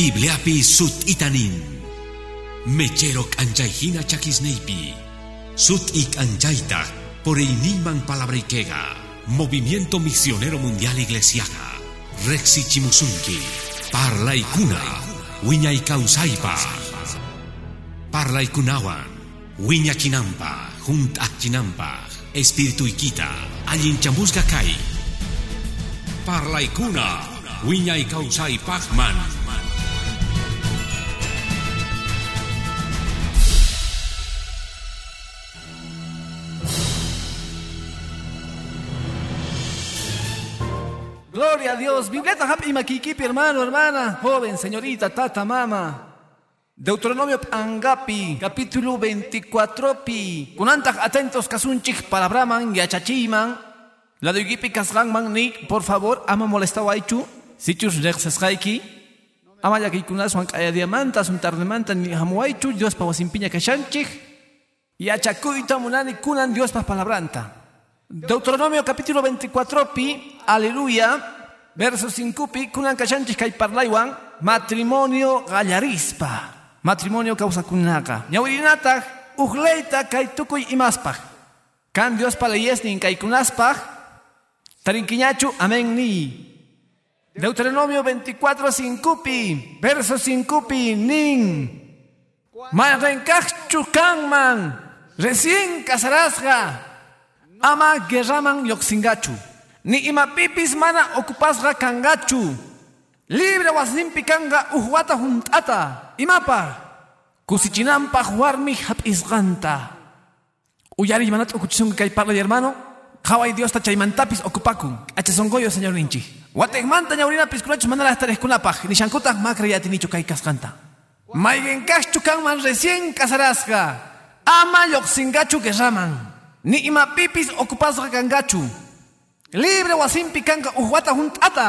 Bibliapi sut itanin. Mechero anjaihina chakisneipi. Sut ik anjaita por iniman palabrikega. Movimiento Misionero Mundial Iglesiaga. Rexi Chimusunki. Parla ikuna. Wiña ikausaipa. Parla ikunawan. Wiña chinampa. Junt chinampa. Espíritu ikita. Allin chamusga kai. Parla ikuna. Wiña ikausai pachman. Gloria a Dios. Bibleta happy makikipi, hermano, hermana, joven, señorita, tata, mama. Deuteronomio Angapi, capítulo 24 pi. Kunantak atentos kasunchik palabraman yachachiman. La de Gipi kasgangman ni, por favor, ama molestawaichu. Sichus rexesgaiki. Ama yakikunas wan kaya diamanta, sun tarnemanta ni hamuaichu, Dios pa wasimpiña kashanchik. Yachakuita munani kunan Dios pa palabranta. Deuteronomio capítulo 24 pi, aleluya, verso 5 pi, kunan kashanchis kay parlaiwan, matrimonio gallarispa, matrimonio causa kunaka. Ñawirinata, ujleita kay tukuy imaspaj. Kan Dios palayes nin kay kunaspaj, tarinkiñachu, amén ni. Deuteronomio 24 5 pi, verso 5 pi, nin. Marenkachu kanman, recién casarasga, ama guerraman yoxingachu. Ni imapipis mana okupasga kangachu. Libre wasimpi kanga uhuata juntata. Imapa. Kusichinampa warmi hapisganta. Uyari manat okuchison kay parla de hermano. Kawai Dios ta chaymantapis okupaku. Achasongoyo señor ninchi. Watekmanta ñaurina pisculachu manala estar eskunapaj. Ni shankuta makra yatinicho kay kaskanta. Maigenkachu kanman recién casarasga. Ama yoxingachu guerraman. Ni ima pipis okupasga kangachu. Libre wasimpi kanga uhuata juntata.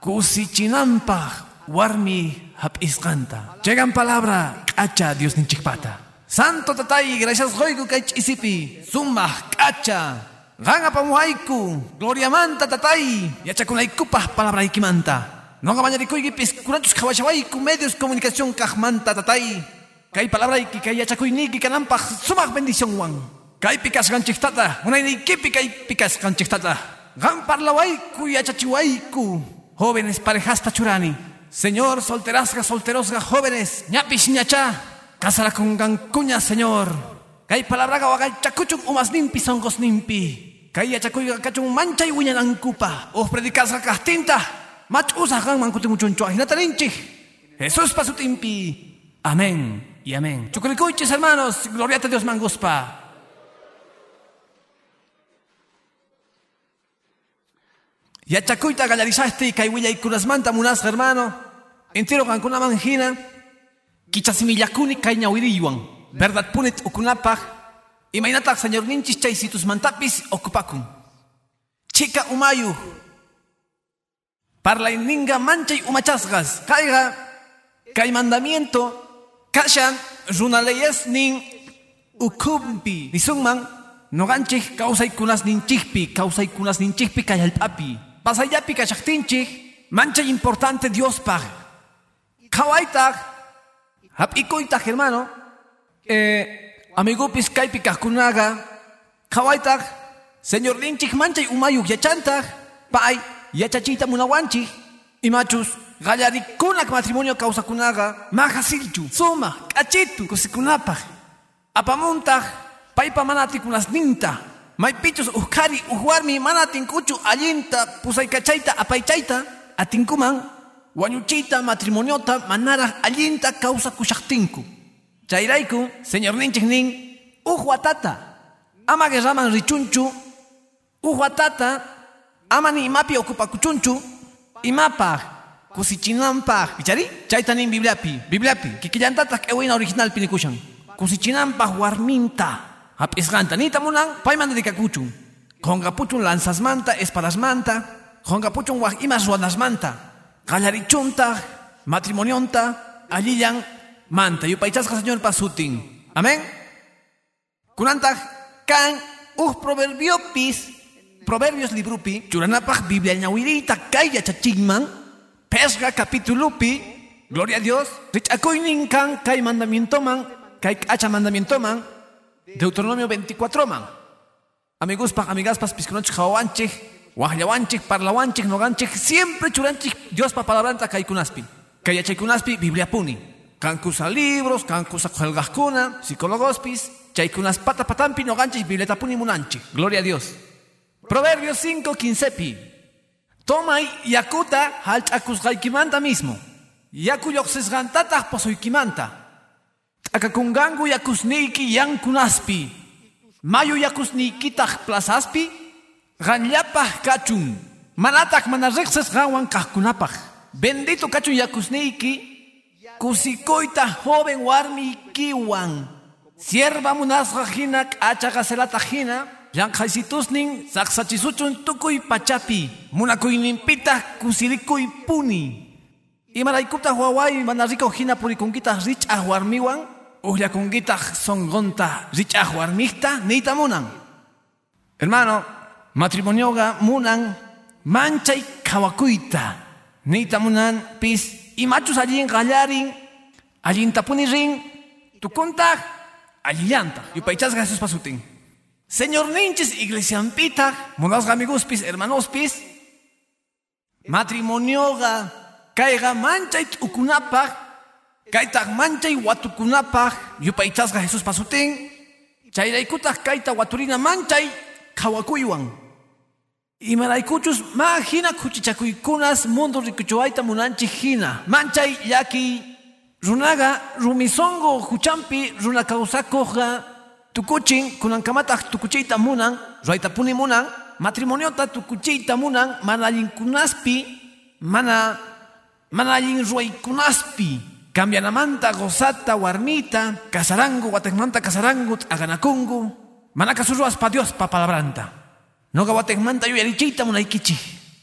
Kusichinampa warmi hapisganta. Llegan palabra kacha Dios ninchikpata. Santo tatay, gracias hoigu kay isipi. Summa kacha. Ganga pamuhaiku. Gloria manta tatay. Yachakunaikupah palabra ikimanta. No gabañarikuigi piscuratus kawachawaiku medios comunicación kajmanta tatay. Kay palabra iki kay yachakuiniki kanampah sumak bendición wan. Kay pikas ganchiktata. Unay ni kipi kay pikas ganchiktata. Gan parlawaiku yachachiwaiku. Jóvenes parejasta churani. Señor, solterasga, solterosga, jóvenes. ñapish ñacha. Casara con gancuña, Señor. Kay palabra gawagay chakuchuk umas nimpi songos nimpi. Kay yachakuy kachung mancha y wiñanankupa. Os predicas kastinta. Mach usa gan mankutimuchuncho. Hinatarinchi. Jesús pasutimpi. Amén y amén. Chukurikuichis, hermanos. Gloria a Dios manguspa. Yachakuita gallarizaste y kaiwilla y kurasmanta munas hermano. Entero con una mangina. Kichasimillakuni kaiñawiriyuan. Verdad punet ukunapaj. Imainatak señor ninchis chaisitus mantapis okupakun. Chica umayu. Parla ninga manchay umachasgas. Caiga. Kai mandamiento. Kashan. Runaleyes nin ukumpi. Nisungman. Noganchik kausay kunas ninchikpi. Kausay kunas ninchikpi kayalpapi. Pasayapi kachaktinchik. Mancha importante Dios pag. Kawaitak. Hapikoitak hermano. Eh, amigupis kaypi kajkunaga. Kawaitak. Señor ninchik manchay umayuk yachantak. Pay. Yachachita munawanchik. Imachus. Gallarikunak matrimonio kausakunaga. Majasilchu. Suma. Kachitu. Kusikunapaj. Apamuntaj. Paipa manati kunas ninta. Maipichus uhkari uhwarmi manatin kuchu allinta pusaykachayta apaychayta atinkuman. Wañuchita matrimoniota manara allinta causa kushaqtinku. Chayrayku, señor ninchik nin, uhwatata, ama guerraman richunchu, uhwatata, ama ni imapi okupakuchunchu, imapaj, kusichinanpaj, ichari? Chayta nin bibliapi, bibliapi, kikillantatak ewina original pinikushan, kusichinanpaj warminta, Hapisganta, nita munan, paiman dedikakuchun. Hongapuchun lanzasmanta, espadasmanta, hongapuchun waj imas ruanasmanta. Gallarichunta, matrimonionta, allillan manta. Yupaychasca señor pasutin. Amén. Kunanta kan uh proverbiopis, proverbios librupi, churanapaj biblia ñawirita kaya chachigman, pesga capitulupi, Gloria a Dios. Richakoynin kan kay mandamiento man, kay kacha mandamiento man, Deuteronomio 24 man. Amigos amigas pas piskunach hawanchik, wahlawanchik, parlawanchik, noganchik, siempre churanchik Dios pa palabranta kay kunaspi. Kay kunaspi Biblia puni. Kan kusa libros, kusa kuna, psicólogospis, chay kunas pata patampi noganchik Biblia puni munanchik. Gloria a Dios. Proverbios 5, 15 pi. Toma yakuta halch'akusqaykimanta mismo. Yaku lluqsisqantataq posuykimanta. Akakungangu yakusniyki yankunaspi. Mayu yakusniykitaq plazaspi. Qanllapaq kachun. Manatak mana riqsisqanwan kaqkunapaq. Bendito kachun yakusniyki. Kusikoyta joven warmiykiwan. Sierva munasqa hina k'achaqa selata hina. Llank'aysitusnin saqsachisuchun tukuy pachapi. Munakuyninpitaq kusirikuy puni. Imaraykutaq waway mana riko hina purikunkitaq rich'aq warmiwan ullakunkitaq sonqonta rich'aq warmikta niyta munan. Hermano, matrimonioga munan manchay kawakuyta niyta munan pis imachus allin qallarin allintapuni rin tukuntaq allillantaq yupaychasqa Jesus pasutin. Señor ninchis iglesiampitaq munasqa amiguspis hermanospis matrimonioga kayqa manchay t'ukunapaq kaytaq manchay watukunapaq yupaychasqa Jesus pasutin chayraykutaq kayta waturina manchay qhawakuywan imaraykuchus ma hina kuchichakuykunas mundo rikuchuwayta munanchik hina manchay llaki runaqa rumisongo huchampi runa kawsakuqqa tukuchin kunankamataq tukuchiyta munan ruaytapuni munan matrimoniota tukuchiyta munan mana allinkunaspi mana mana allin ruaykunaspi cambianamanta gozata warmita kasarangu watekmanta kasarangu aganakungu. Mana kasuruaspa Dios pa palabranta. Noqa watekmanta yuyarichiyta munaykichi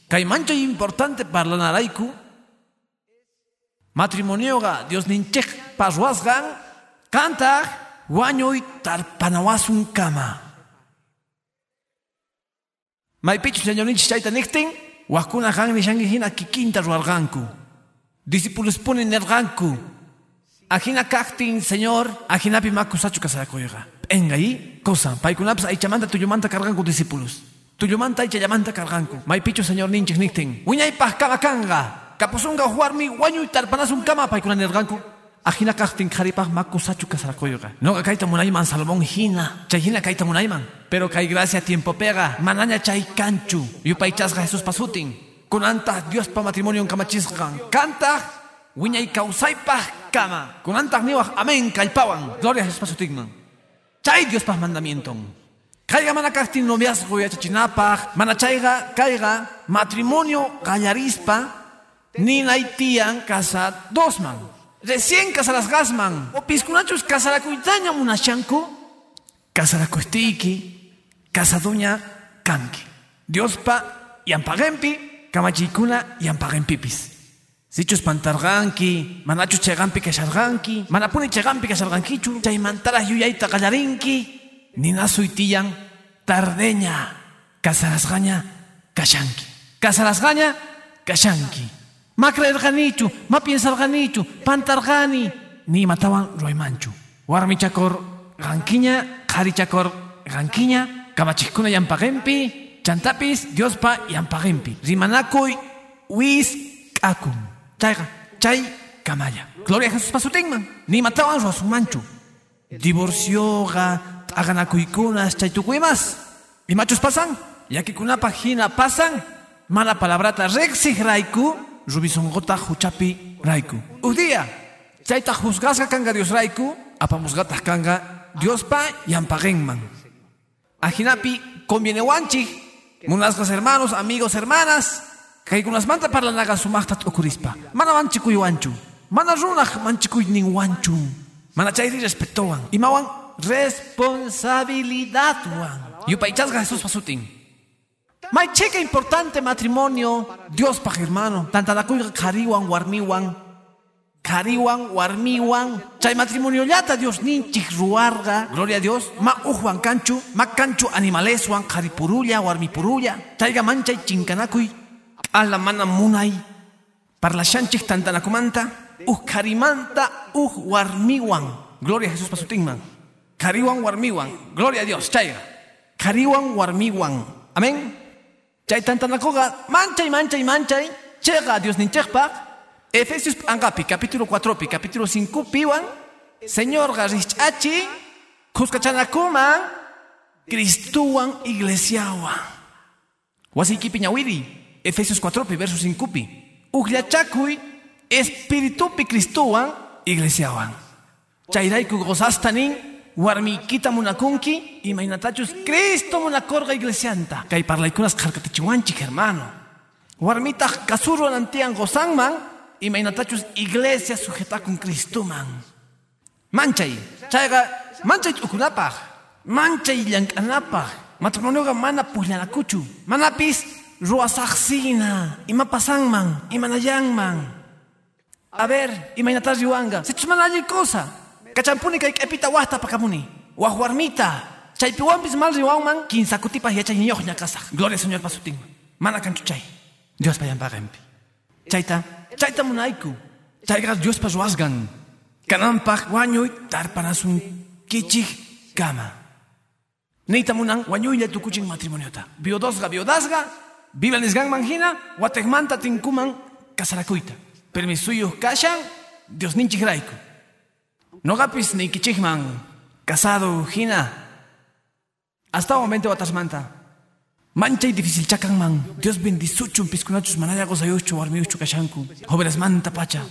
kay manchay importante parlanarayku matrimonioqa Dios ninchik ruwasqan kantaq wañuy tarpanawasun kama. Maypichu señorninchik chayta niqtin waqkuna qan nishanki hina kikinta ruwarqanku discípuluspuni nerqanku ajina kaqtin señor. Ajinapi makusachu kasarakuyqa p'engay cosa paykunapas aychamanta tullumanta karqanku discípulos. Tullumanta aychallamanta karqanku maypichu señor ninchik niqtin wiñaypaq kama kanqa kapusunqa warmi wañuy tarpanasun kama paykuna nirqanku ajina kaqtin qharipaq makusachu kasarakuyqa noqa kayta munayman Salomón hina chay hina kayta munayman pero kay gracia tiempo pega. Manaña chay kanchu. Yupaychasqa Jesús pasutin kunantaq Dios pa matrimonio kamachisqan. Kantaq wiñay kawsaypaq kama. Kunantaq niwaq amén kallpawan. Gloria a Jesús pasutinman chay Dios pa mandamienton. Kayqa mana kaqtin noviazgo yachachinapaq mana chayqa kayqa matrimonio qallarispa ninay tiyan casa dosman. Recién casarasqasman o piskunachus casarakuytaña munashanku casarakuystiki casaduña kanki. Diospa yampaqenpi kawachiykuna yanpaginpipis sichus pantarqanki manachu chayqanpi kasharqanki manapuni chayqanpi kasharqankichu chaymantaraj yuyayta qallarinki. Ninasuy tiyan tardeña kasarasqaña kashanki. Kasarasqaña kashanki. Makrairqanichu mapiensarqanichu warmi chacor, ganquiña, jari chacor, ganquiña, kamachikuna y yanpaqinpi chantapis Diospa yampaqenpi rimanakuy wis k'akun. Chayqa chay kamaya. Gloria a Jesús pasutinman ni matawan ruasunmanchu divorcioqa t'aqanakuykunas chay tukuymas imachus pasan yakikunapaq hina pasan mana palabrata riqsik rayku rubisonqota huchapi rayku udia chayta juzgasqa kanqa Dios rayku apamusqataq kanqa Diospa yampaqenman ajinapi convienewanchik munasqas hermanos amigos hermanas kaykunasmanta parlanaqa sumaqta t'ukurispa mana manchikuywanchu mana runaq manchikuyninwanchu mana chayri respetuwan imawan responsabilidadwan yupaychasqa Jesús pasutin. May cheque importante matrimonio, Dios pa hermano, tantanakuy kariwan warmiwan, kariwan warmiwan, chay matrimonio llata Dios ninchik ruarga, gloria a Dios, ma ujuan canchu, ma canchu animaleswan, karipurulla, warmipurulla, chayga manchay chinkanakuy, ala mana munay, parlashanchik tantanakumanta, uh karimanta uh warmiwan. Gloria a Jesús pasutingman. Kariwan warmiwan. Gloria a Dios. Chayga. Kariwan warmiwan. Amén. Chay tantanakoga manchay manchay manchay. Chega Dios ninchekpak. Efesios angapi capítulo 4 pi capítulo 5 piwan. Señor garichachi. Kuskachanakuman. Cristuwan iglesiawan. Wasiki piñawiri. Efesios 4 pi verso 5 pi. Ugliachakuy. Espíritu pi Cristuwan iglesiawan. Chayraiku gozastanin. Warmikita munakunki. Imainatachus Cristo munakorga iglesianta. Kay parlaikunas karkatichiwanchik hermano. Warmita kasuro nantian gozanman. Imainatachus iglesia sujeta con Cristuman. Manchay. Chayga manchay ukunapaj. Manchay llankanapaj. Matrimonioga mana pullanakuchu. Manapis ruasaqsina. Ima pasanman. Imanayangman. A ver, imaginatas yuanga. Se chumanaji cosa. Kachampuni kay epita wahta pakamuni. Wahwarmita. Chay piwampis mal riwangman. Kinsakutipa yachay nyoh nyakasa. Gloria Señor pasuting. Mana kanchuchay. Dios payan pagampi. Chayta. Chayta munaiku. Chayga Dios pa ruasgan. Kanampak wanyuy tarpanasun kichik kama. Neita munang wanyuy le tukuching matrimoniota. Biodosga biodasga. Vivanisgan manjina. Wategmanta tinkuman kasarakuita. Permisuyos kashan. Dios ninchik raiku. Nogapis ni kichikman. Casado hina. Hasta momento watasmanta. Mancha y difícil chakanman. Dios bendisuchun piscunachus manaya gozayuchu warmiuchu kashanku. Jóvenes manta pacha.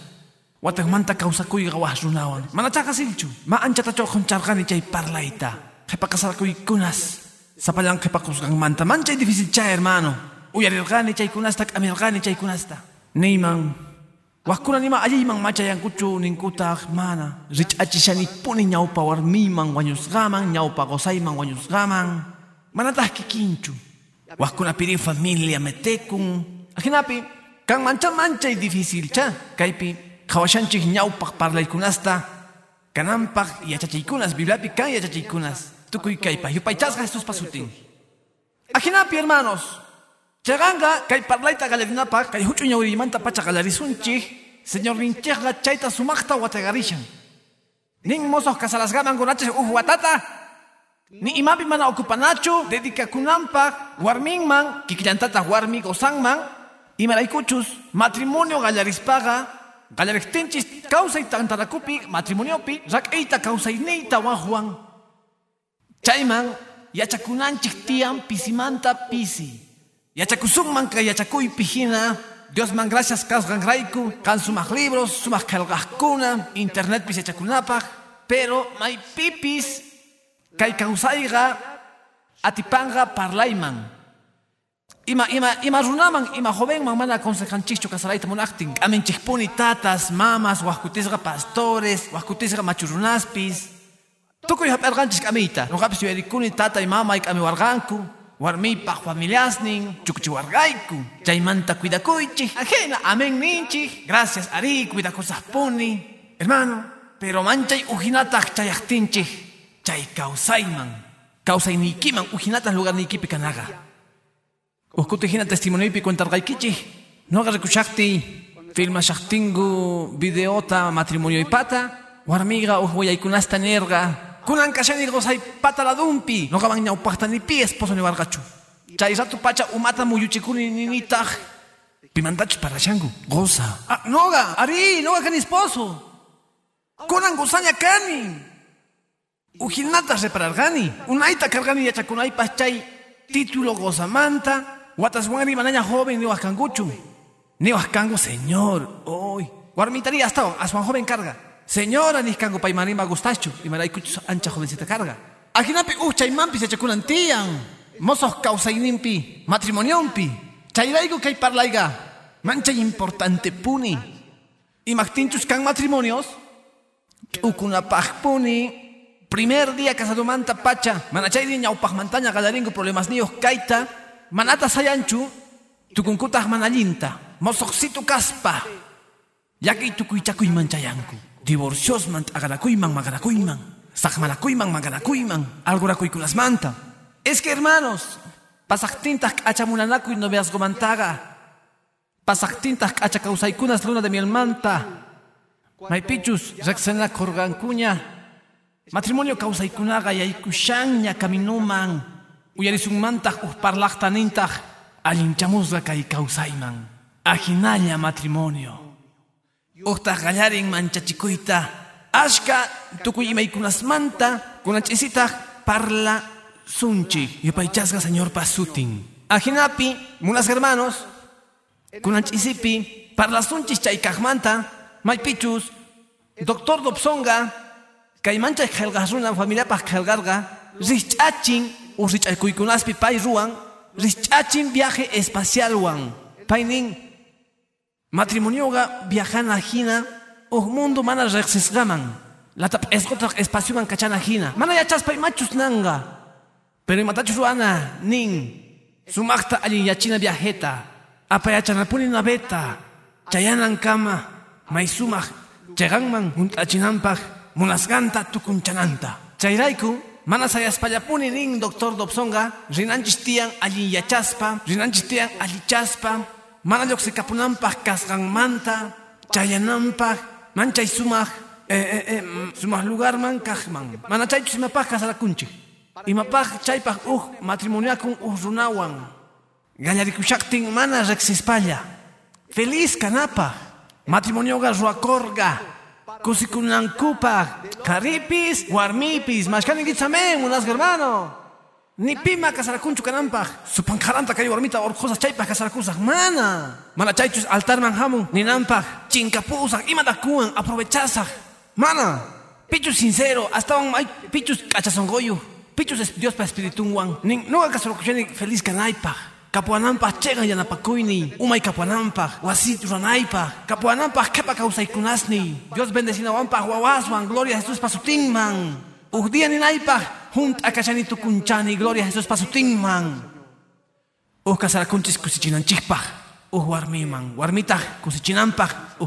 Watak manta kausakuy gawas runawan. Manachaka silchu. Ma ancha tacho conchargani chay parlaita. Jepa kasarakuy kunas. Sapalang jepa kusgang manta. Mancha y difícil cha hermano. Uyarirgani chay kunasta kamirgani chay kunasta. Neyman. Wakuna nima ayayman machayankuchu ninkuta mana. Rich achishani puni ñawpa warmiman wañusgaman. Ñawpa gozayman wañusgaman. Manatah kikinchu. Wakuna pirin familia metekun. Ajinapi, kan mancha mancha y difícil cha. Kaipi, kawashanchik ñawpak parlaykunasta. Kanampak yachachaykunas, bibliapi kan yachachaykunas. Tukuy kaipa, yupaychasga Jesús pasutin. Ajinapi, hermanos. Chaganga, kay parlayta galarinapa, kay huchu ñawrimanta pacha galarisunchik. Señor rinchega chayta sumakta watagarishan. Nin mozos kasalasgaman gunaches uh watata. Ni imapi mana okupanachu, dedica kunampa, warmingman, kiklantata warmi gozangman, imaraykuchus, matrimonio gallarispaga, gallariktinchis, causa y tantarakupi, matrimoniopi, rak eita causa y neita wajuan. Chayman, yachakunanchik tian pisimanta pisi. Yachakusungman ka yachakuy pijina, Dios man gracias kasgan raiku, kan libros, sumak kalgahkuna, internet pis yachakunapaj, pero may pipis, kay kausaiga atipanga parlayman. Ima ima ima runaman ima jovenman mana aconsejanchichu kasarayta munaktin. Aminchikpuni tatas, mamas, wahkutisga pastores, wahkutisga machurunaspis. Tukuy haperganchis kamita. Nogapis yuerikuni tata y mama ikami warganku. Warmipa familiasnin, chukchi wargaiku. Chaymanta cuidakuychi. Ajena, amén ninchi. Gracias, ari, cuidakusaspuni. Hermano, pero manchay ujinatak chayaktinchi. Chay kausayman. Kausaynikiman ujinatas lugar nikipi kanaga. Uskuti hina testimoniopi cuentargaykichi. No hagas recuchakti. Filma shaktingu videota matrimonio y pata. Warmiga uhwayaykunasta nerga. Kunan kashani gozay pata la dumpi. No gaban ñaupakta ni pi esposo ni wargachu. Chay rato pacha umata muyuchikuni ni nitaj. Pimandach para shangu. Goza. Ah, noga, ari, noga kan esposo. Kunan gozaña kani. Ujinatas reparargani. Unaita cargani yachakunay pachay. Título gozamanta. Watas wangari manaña joven ni waskanguchu. Ni waskango señor. Hoy. Guarmitaría hasta a su joven carga. Señora ni kango paimarima gustachu. Y maray kuchus ancha jovencita carga. Ajinapi uchay mampi se chakunan tiyan. Mozos causayninpi. Matrimoniompi. Chayraigo kay parlaiga. Mancha importante puni. Y mactinchus kan matrimonios. Ukunapaj puni. Primer día casado manta pacha, manachay di ñaupaj mantaña galaringo problemas nios kaita, manata sayanchu, tukunkutaj manalinta, mosoxito caspa, yaki tukuichakuy manchayanku, divorcios man agarakuyman magarakuyman, sajmanakuyman magarakuyman, algorakuykunas manta. Es que hermanos, pasaktintas achamunanakuy no veas gomantaga, pasaktintas achacausaykunas luna de miel manta, Maypichus reksena korgankuña matrimonio kawsaykunaqa yaykushanña kaminuman uyarisunmantaq uj parlaqtanintaq allinchamusqa kay kawsayman ajinalla matrimonio. Uqtaq qallarin manchachikuyta ashka tukuy imaykunasmanta kunanch'isitaq parla sunchik yupaychasqa señor pasutin. Ajinapi munas hermanos kunanch'isipi parla sunchis chaykaqmanta maypichus doctor Dobsonga kay mancha qhelqaq runa familiapaq qhelqarqa risch'achin u risch'aykuykunaspi pay ruwan risch'achin viaje espacialwan pay nin matrimonioqa viajana hina uj mundo mana riqsisqaman latap esqotaq espacioman kachana hina mana yachaspay machus nanga. Pero imatachus ruana nin. Sumaqta allin yachina viajeta. Apayachanapuni naveta chayanan kama. May sumaq chayqanman hunt'achinanpaq munasqanta tukunchananta. Chayrayku mana sayaspallapuni nin doctor Dobsonga. Rinanchis tiyan allin yachaspa. Rinanchis tiyan allichaspa mana lluqsikapunanpaq kasqanmanta chayananpaq manchay sumaq eh, eh, eh, sumaq lugarman kaqman mana chaychus imapaq kasarakunchik imapaq chaypaq uj matrimoniakun uj runawan. Gallarikusaqtin mana riqsispalla feliz kanapaq matrimonioqa ruwakurqa kusikunankupaq karipis warmipis mashkaninkichamen munasqa hermano ni pima kananpaq supanqaranta kay warmita orqusaq chaypaq kasarakusaq mana. Mana chaychus altarman hamun ninanpaq chinkapusaq imata kuwan aprovechasaq mana. Pichus sincero astawan may pichus k'achasonqoyu pichus es- Diospa espiritunwan nin nuqa kasarakushani feliz kanaypaq kapuananpaq chayqa yanapakuyni umay kapuananpaq wasi ruranaypaq kapuananpaq qhipa kawsaykunasni. Dios bendecinawanpaq wawaswan gloria a Jesús pasutinman uj día ninaypaq junt akashani tukunchani gloria a Jesús pasutinman uj kasarakunchis kusichinanchikpaq uj warmiman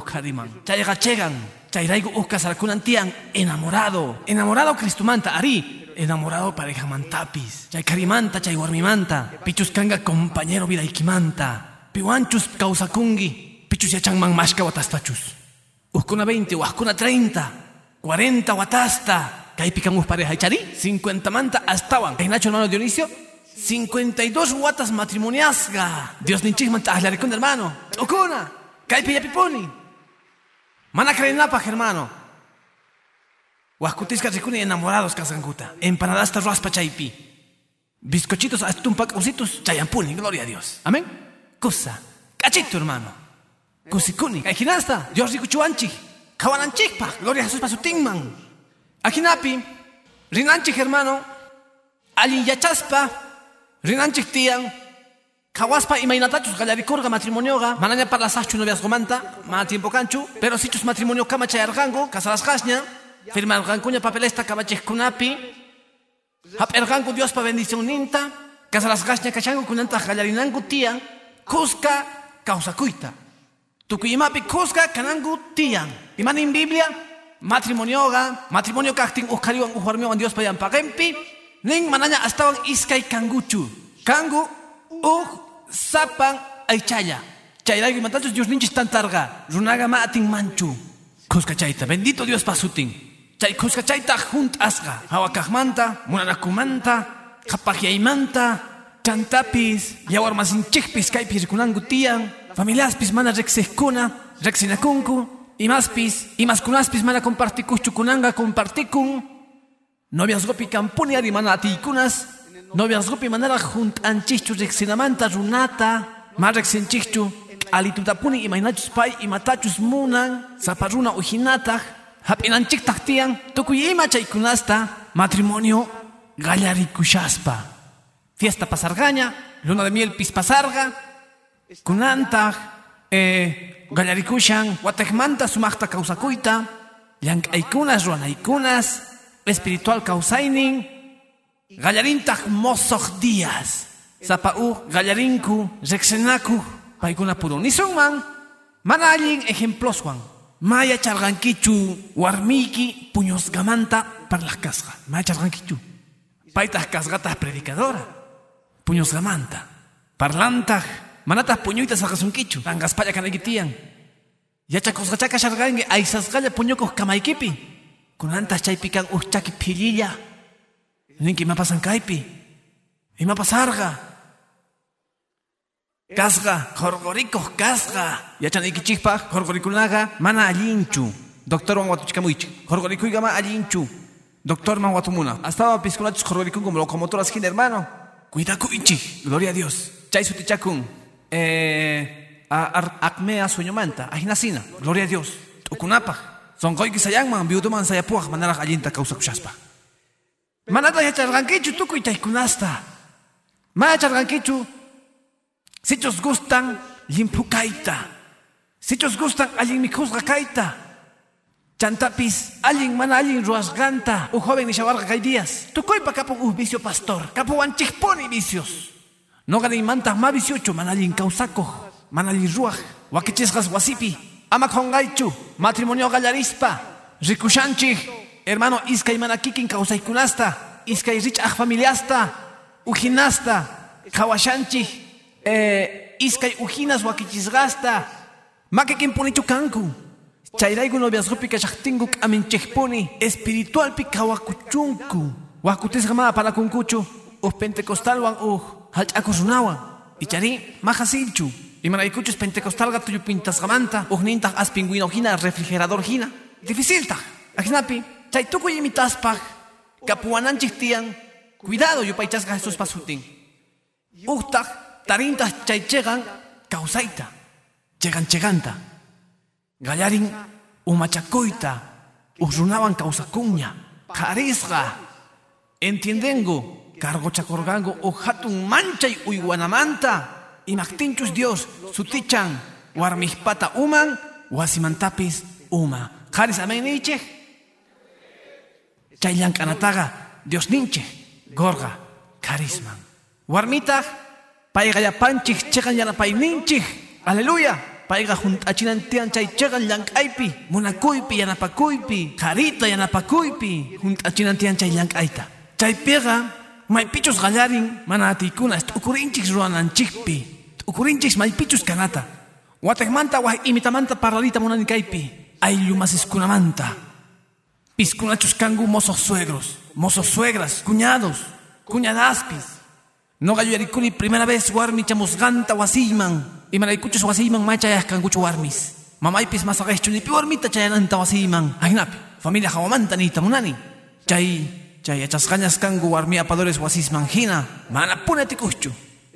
qhariman chayqa chegan chayrayku uj kasarakunan tiyan enamorado enamorado Cristumanta ari enamorado parejamantapis chay karimanta chay warmimanta pichus kanga compañero vidaykimanta piwanchus kawsakungi pichus yachanman mashka watastachus Uskuna 20, uskuna 30, 40 watasta. Kaypi kan pareja chari, 50 manta astawan. Nacho hermano Dionisio, 52 watas matrimoniasga. Dios ninchik manta ahlarikun hermano. Ukuna, kaypi yapipuni. Mana krenapa hermano. Huascutisca ricuni enamorados kasankuta. Empanadasta raspa chaypi. Bizcochitos astumpak usitos chayampuni, gloria a Dios. Amén. Cosa. Cachito hermano. Kusikuni, kay hinasta, Dios rikuchuanchik, kawananchikpaq, gloria a Jesús pasutinman. Akinapi, rinanchik hermano, allin yachaspa, rinanchik tiyan, kawaspa imaynatachus gallarikurqa matrimonioqa, manaña parlasaqchu noviazgomanta, mana tiempo kanchu, pero sichus matrimonio kama chayarqanku, casarasqaña, firmarqankuña papelesta kamachikkunapi, hap'irqanku Diospa bendicionninta, casarasqaña kachanku kunanta gallarinanku tiyan, kuska kawsakuyta. Tukuyimapi kuska kanangu tiyan. Imanin Biblia, matrimonioga, matrimonio kakting ukariwan uhuarmiwan Dios payan pagempi, ning mananya astawan iskay kanguchu. Kangu uh sapang aychaya. Chayragi matachos Dios ninchis tantarga, runaga ma ating manchu. Kuska chayta, bendito Dios pasutin. Chay junt asga, hawakajmanta, munanakumanta, kapakyaymanta, chantapis, yawar masinchikpis kaypis rikunangu tiyan, familiaspis mana reksejkuna, reksinakunku, imaspis, imaskunaspis mana compartikuchu kunanga compartikun, noviazgopi kampuni ari mana atiykunas, noviazgopi manara juntanchichu reksinamanta runata, ma reksinchichu, alitutapuni imaynachus pay imatachus munan, saparuna ujinataj, hap'inanchiktaj tiyan, tukuy ima chaykunasta, matrimonio gallarikushaspa. Fiesta pasargaña, luna de miel pispasarga, kunantaq eh, gallarikushan watekmanta sumaqta kawsakuyta llank'aykunas ruwanaykunas espiritual kawsaynin gallarintaq mosoq días. Sapa uj gallarinku reqsinakuj paykuna puro nisunman mana allin ejemploswan maya charqankichu warmiyki puñusqamanta parlaqkasqa maya charqankichu paytaq kasqataq predicadora. Puñusqamanta parlantaj manataq puñuyta saqasunkichu rangaspalla kanayki tiyan Yachakusqacha kasharqanki aysasqalla puñukuq kamaykipi. Kunantas chaypi kan uchaki phillilla. Ninki imapasan kaypi. Imapasarqa. Kasqa, qorqorikuq kasqa. Yachanaykichikpaq qorqorikunaqa mana allinchu. Doctorwan watuchkamuychik. Qorqorikuyqa ma allinchu. Doctorman watumuna. Hasta piskunachus qorqorikunkum locomotoras hina hermano. Cuidakuychik. Gloria a Dios. Chay sutichakun. Eh, akmea sueñomanta. Ajinasina. Gloria a Dios. Tukunapaq. Sonqoyki sayanman viuduman sayapuaq manaraq allinta kawsakushaspa. Manata yacharqankichu tukuy chaykunasta. Ma yacharqankichu si ellos gustan limpukaita. Si ellos gustan alguien mikhusqa kaita. Chantapis, alguien mana alguien ruasganta. Un joven ni shawarqa kay días. Tukuypa kapun un vicio pastor. Kapuwan chikpuni vicios. No ganin mantas ma viciocho mana alguien kausako. Mana alguien ruaj. Wakichisqas wasipi. Ama kongaichu. Matrimonio gallarispa. Rikushanchik. Hermano iskay mana kikin kausaykunasta. Iskay rich familiasta. Ujinasta. Kawashanchik eh, iskay ujinas wakichisgasta makikin punichu kanku chayrayku noviazgopi kashaqtinku k'aminchikpuni espiritualpi kawakuchunku wakutisqa ma apanakunkuchu uj pentecostalwan uj hallch'akus runawan ichari majasilchu imanaykuchus pentecostalqa tuyupintasqamanta ujnintaq aspingüino hina refrigerador hina dificiltaq ajnapi chay tukuy imitaspaq kapuwananchik tiyan cuidado yupaychasqa Jesús pasutin. Ujtaq tarintas chay chegan causaita chegan cheganta. Gallarin umachakoita usrunaban causacuña carisga entiendengo cargo chacorgango o hatun manchay uywanamanta imactinchus Dios sutichan warmihpata uman wasimantapis uma. Qaris amen nichej chay llank'anataqa Dios ninchej gorga carisman warmitaq payqa llapanchik cheqan yanapayninchik aleluya payqa junt'achinantiyan chay cheqan llank'aypi munakuypi yanapakuypi qarita yanapakuypi junt'achinantiyan chay llank'ayta chaypiqa maypichus qallarin mana atiykunas t'ukurinchik rurananchikpi t'ukurinchik maypichus kanata. Watekmanta waj imitamanta parlalita munani kaypi. Ayllu masiskunamanta piskunachus kangu mozos suegros mozos suegras cuñados cuñadaspis. Noqa yuyarikuni primera vez warmi chamusqanta wasiyman imaraykuchus wasiyman machayajkankuchu warmis. Mamaypis masaqaychu nipi warmita chayananta wasiyman ajnapi familia hawamanta niyta munani chay chay yachasqañas kanku warmi apadores wasisman hina mana punatikuchchu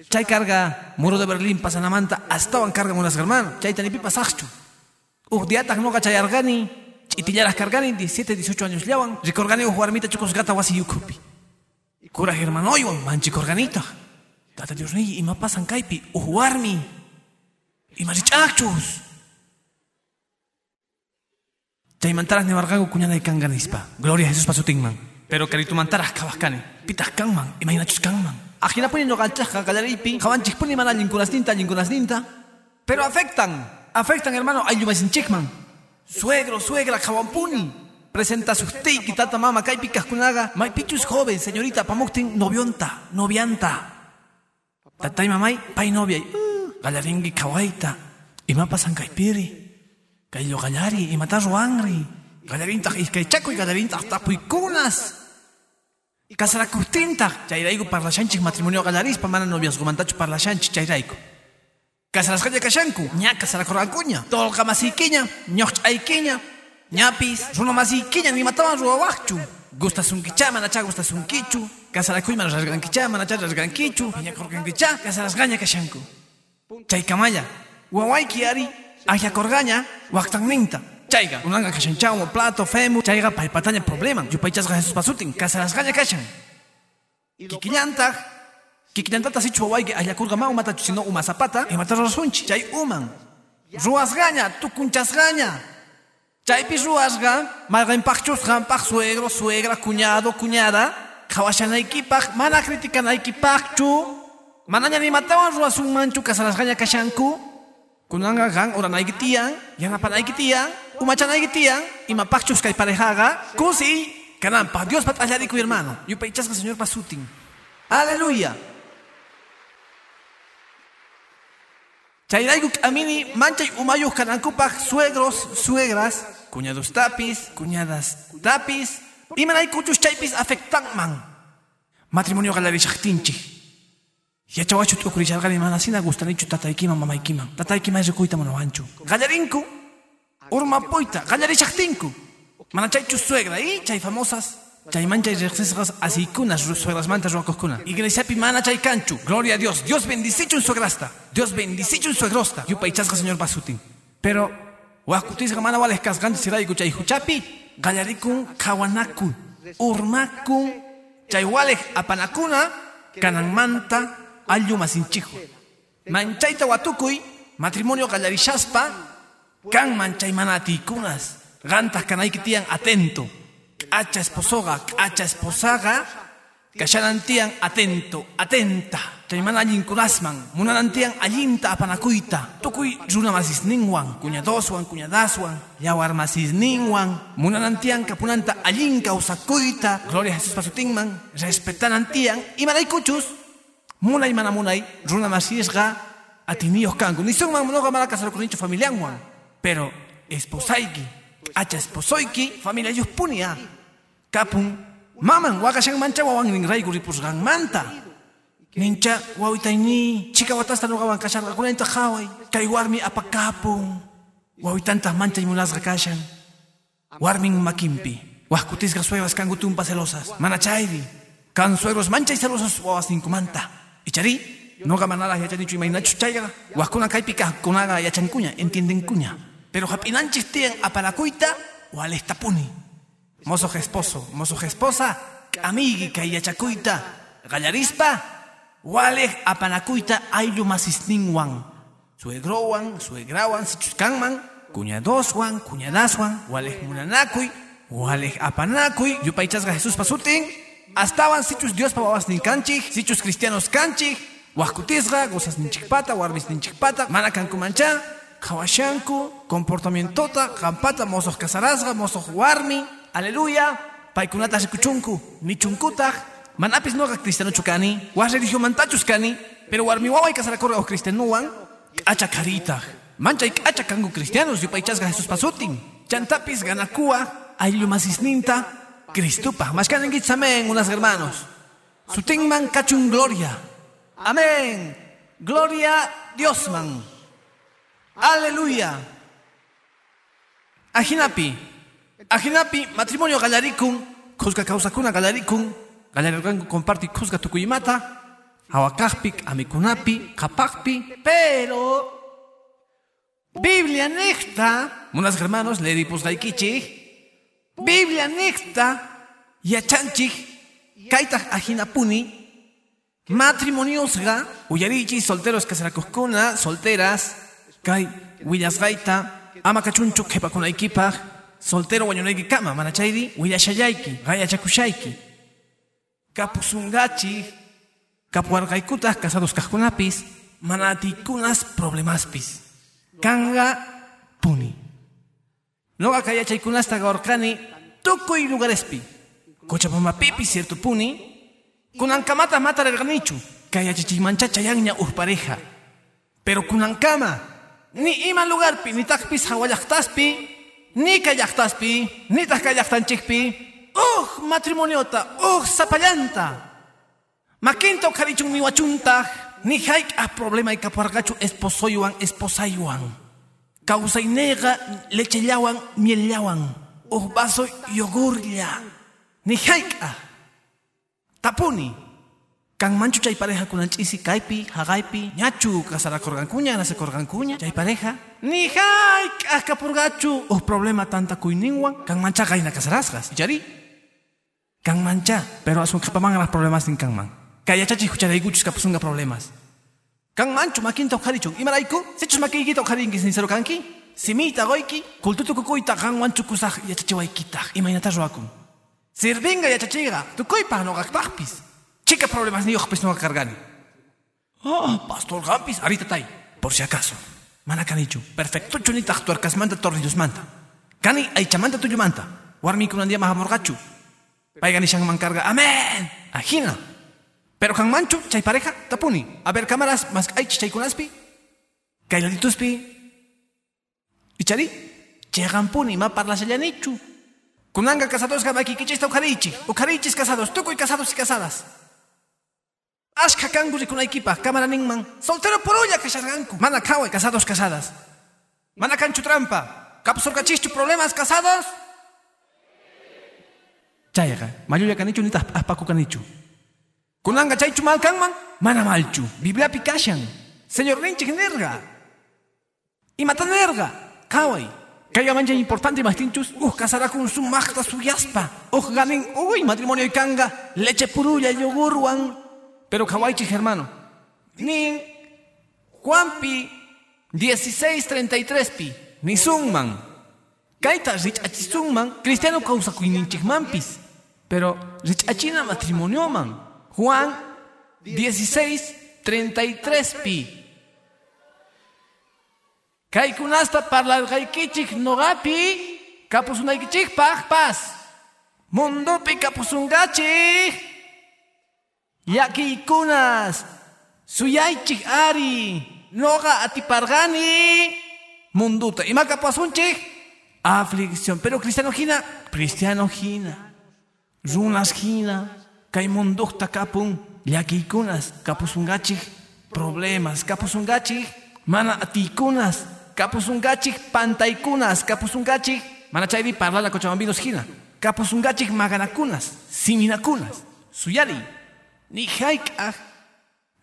chay karga muro de Berlín pasanamanta astawan karga munasqa hermano. Chayta nipi pasaqchu uj diataq noqa chayarqani ch'itillaras kargani 17 18 años llawan rikorgani uj warmita chukusqata wasi yukupi Cura hermanoywan manchikorganita. Tata Dios ni ima pasan kaypi uhuarmi. Ima richakchus. Chay mantaras nevargago kuñanay kanganispa. Gloria a Jesús pasutinman. Pero carito mantaras kabaskane. Pitas kanman, ima inachus kanman. Ajina puni no galchaja galaripi. Javanchik puni mana linkunasninta, linkunasninta. Pero afectan. Afectan hermano ayumasin chikman. Suegro, suegra, jawampuni. presenta usted y tata mama kai kunaga mai pichus joven señorita pamuktin novionta novianta. Tatay mamay pay novia. Galaringi kawaita. Ima pasan kai piri kai lo galari ima ta ruangri. Galarinta iskay chaco y galarinta tapuy kunas kasara kustinta chayraigo parla shanchik matrimonio galaris pamana novias gomantachu parla shanchik chayraigo kasaras kaya kashanku nya kasara korankuña tolka masikiña ñoch aykiña ñapis runo masikiña ni mataban ruwawaqchu gustasunkicha manacha gustasunkichu kasarakuyman rasgankicha manacha rasgankichu piñakorgankicha kasarasqaña kashanku. Chaykamalla wawayki ari ajiakorgaña waqtanninta. Chayqa unanga kashanchawan plato femu chayqa paypataña probleman yupaychasqa Jesus pasutin kasarasqaña kashan. Kikillantaq kikillantata sichu wawayki ajiakurqa ma umatachu sino uma zapata imata rurasunchi chay uman ruwasqaña tukunchasqaña Chaypis ruwasqa mayqinpaqchusqanpaq suegro, suegra, cuñado, cuñada. Qhawashanaykipaq mana criticanaykipaqchu manaña nimatawan ruwasunmanchu kasarasqaña kashanku. Kunanqa qan uranayki tiyan yanapanayki tiyan umachanayki tiyan imapaqchus kay parejaqa kusi kananpaq Diospa t'allarikuy hermano. Yupaychasqa señor pasutin. Aleluya Chayrayku amini manchay umayuq kanankupaq suegros, suegras, cuñados tapis, cuñadas tapis, imanaykuchus chaypis afectanman. Matrimonio galarishaqtinchik. Yachawachu t'ukurisharqani mana sina gustanichu tataykiman mamaykiman. Tataykimay rikuyta munawanchu. Qallarinku, urmapuyta, qallarishaqtinku. Mana chaychu suegra y chay famosas. Chay manchay riqsisqas asiykunas suegras manta ruwakuqkuna. Iglesiapi mana chay kanchu. Gloria a Dios. Dios bendicichu un suegrasta. Dios bendicichu un suegrosta. Yupaychasqa señor Basutin. Pero waqkutisqa mana wales kasqanchu sirayku chay huchapi. Qallarikun kawanakun. Urmakun. Chay walej apanakuna. Kananmanta allu masinchijo. Manchayta watukuy. Matrimonio qallarishaspa. Kan manchay mana atiykunas. Gantas kanayki tiyan atento. Hacha esposoga, hacha esposaga, kashanantian atento, atenta. Chaymana allin kunasman, munanantian allinta apanakuita. Tukuy runa masisninwan, kuñadoswan, kuñadaswan, yawar masisninwan, munanantian kapunanta allin kausakuyta. Gloria a Jesús pasutinman, respetanantian, y manaykuchus, munay mana munay, runa masisga, atiniyos kanku. Ni son mamonoga mala kasarokunicho familianwan, pero esposaiki, hacha esposoiki, familia yuspunia. Kapun, maman, wakashan mancha wawan ning ray guripusgan manta. Nincha wawitayni, chika watasta nugawan kasharqa kunayta haway. Kay warmi apakapun. Wawitanta mancha imunasqa kashan. Warmin makimpi. Wahkutisqa suegras kangu tumpa celosas. Mana chayri. Kan suegros mancha y celosos wawas ninkumanta. Ichari, noga manala yachanichu imaynachu chayga. Wahkuna kaypi kunaga yachankuña, entienden kuña. Pero hapinanchis tiyan apalakuita, walestapuni. Mozo esposo, mozo esposa, amigi kay yachakuita, gallarispa, walej apanakuita ayllu masisninwan. Suegrowan, suegrawan, sichuskanman, cuñadoswan, cuñadaswan, walej munanakuy, walej apanakuy, yupaychasga Jesús pasutin, astawan sichus Dios pa wawas ninkanchik, sichus cristianos kanchik, wahkutisga, gozas ninchikpata, warmis ninchikpata, mana kankumancha, Kawashanku, comportamientota, campata, mozos casarasga, mozos warmi, aleluya, paikunata rikuchunku, nichunkutaj, manapis noga cristiano chukani, was religio mantachus kani, pero warmi wawai casarakorga o cristianuan, acha carita, mancha y acha kangu cristianos, yupaichasga Jesús pasutin, chantapis ganakua, ayllu masisninta, Cristupa, más amén, unas hermanos, sutingman cachun gloria, amén, gloria Diosman. Aleluya. Ajinapi. Ajinapi, matrimonio galaricum, cusca causa cuna galaricum, galaricum comparti cusca tucuyimata, awakajpik, amikunapi, kapakpi, pero Biblia necta, unas hermanos le dipus gaikichi, Biblia necta, yachanchik, kaita ajinapuni, matrimoniosga, uyarichi, solteros casaracoscuna, solteras, kay willasqayta ama kachunchu qhipakunaykipaq soltero wañunayki kama mana chayri willashayayki qayachakushayki kapusunqachik kapuwarqaykutaq casados kaqkunapis mana atiykunas problemaspis. Kanqa puni. Noqa kayachaykunasta qhawarqani tukuy lugarespi. Cochabambapipi cierto puni. Kunankamata matarirqanichu kayachachiymancha chayanña uj pareja pero kunankama ni ima lugarpi ni takpis hawallaqtaspi ni kallaqtaspi ni takallaqtanchikpi uj matrimoniota uj sapallanta makinta uqharichun ni wachuntaq ni hayk'aq problema ikaparqachu esposoywan esposaywan kawsayniyqa lechellawan mielllawan uj vaso yogurlla ni hayk'aq tapuni Kan manchu chay pareja kunan ch'isi kaypi, haqaypi, ñachu kasarakorqankuña, nasekorqankuña, chay pareja. Ni hay k'askapurqachu. Uj problema tanta kuyninwan, kan mancha qayna kasarasqas. Ichari? Kan mancha, pero asun qhipaman las problemas nin kanman. Kayachachi hucharaykuchus kapusunga problemas. Kan manchu makinta uqharichun, imarayku? Sichus makiykita uqharinki sincero kanki? Simita goyki, kultutukukuyta kan manchu kusaq yachachiwaykitaq, imaynata ruwakun. Sirvinga yachachiga, tukuypaq noqaqtaqpis. Chica problemas ni pues no cargani. Oh, pastor Gampis, ahorita tai. Por si acaso. Mana canichu. Perfecto chunita tuercas manta tornillos manta. Cani ay chamanta tuyo manta. Warmi kunan dia maha morgachu. Paigani siyang mangkarga. Amen. Ajina. Pero kang manchu, chay pareja, tapuni. A ver cámaras, mas ay chay kunaspi. Kaylalituspi. Ichari, chegampuni ma parlashallanichu. Kunanga casados gamakikichista ukarichi. Ukarichis casados, tukuy casados y casadas. Ashka kangu rikunaykipa, cámara ningman. Soltero purulla kasharganku. Mana kawai, casados, casadas. Mana canchu trampa. Kapsurkachichu problemas casados. Chayaga, mayuya kanichu nita aspaku kanichu. Kunanga chaychu malkanman, mana malchu. Biblia pikashan. Señor Rinchi nerga. Y matanerga. Kawai. Kaya manja importante más tinchus. Uh, casará con su magta su yaspa. Uh, ganin. Uy, matrimonio y kanga. Leche purulla, yogurwan. Pero kawaichi hermano. Ni Juanpi 1633 pi. Ni sungman. Kaita rich achisungman. Cristiano causa kuininchikmampis. Pero rich achina matrimonio man. Juan 1633 pi. Kay kunasta parlarqaykichik noqapi kapusunaykichikpaq pas. Mundupi kapusunqachik. Yakiykunas suyaychik ari noqa atiparqani munduta. Ima kapasunchik aflicción. Pero cristiano hina, cristiano hina. Runas hina. Kay mundukta kapun yakiykunas kapusunqachik problemas kapusunqachik mana atikunas kapusunqachik pantaykunas kapusunqachik mana chayri parlala cochabambinos hina kapusunqachik maganakunas siminakunas suyari ni hayk'aj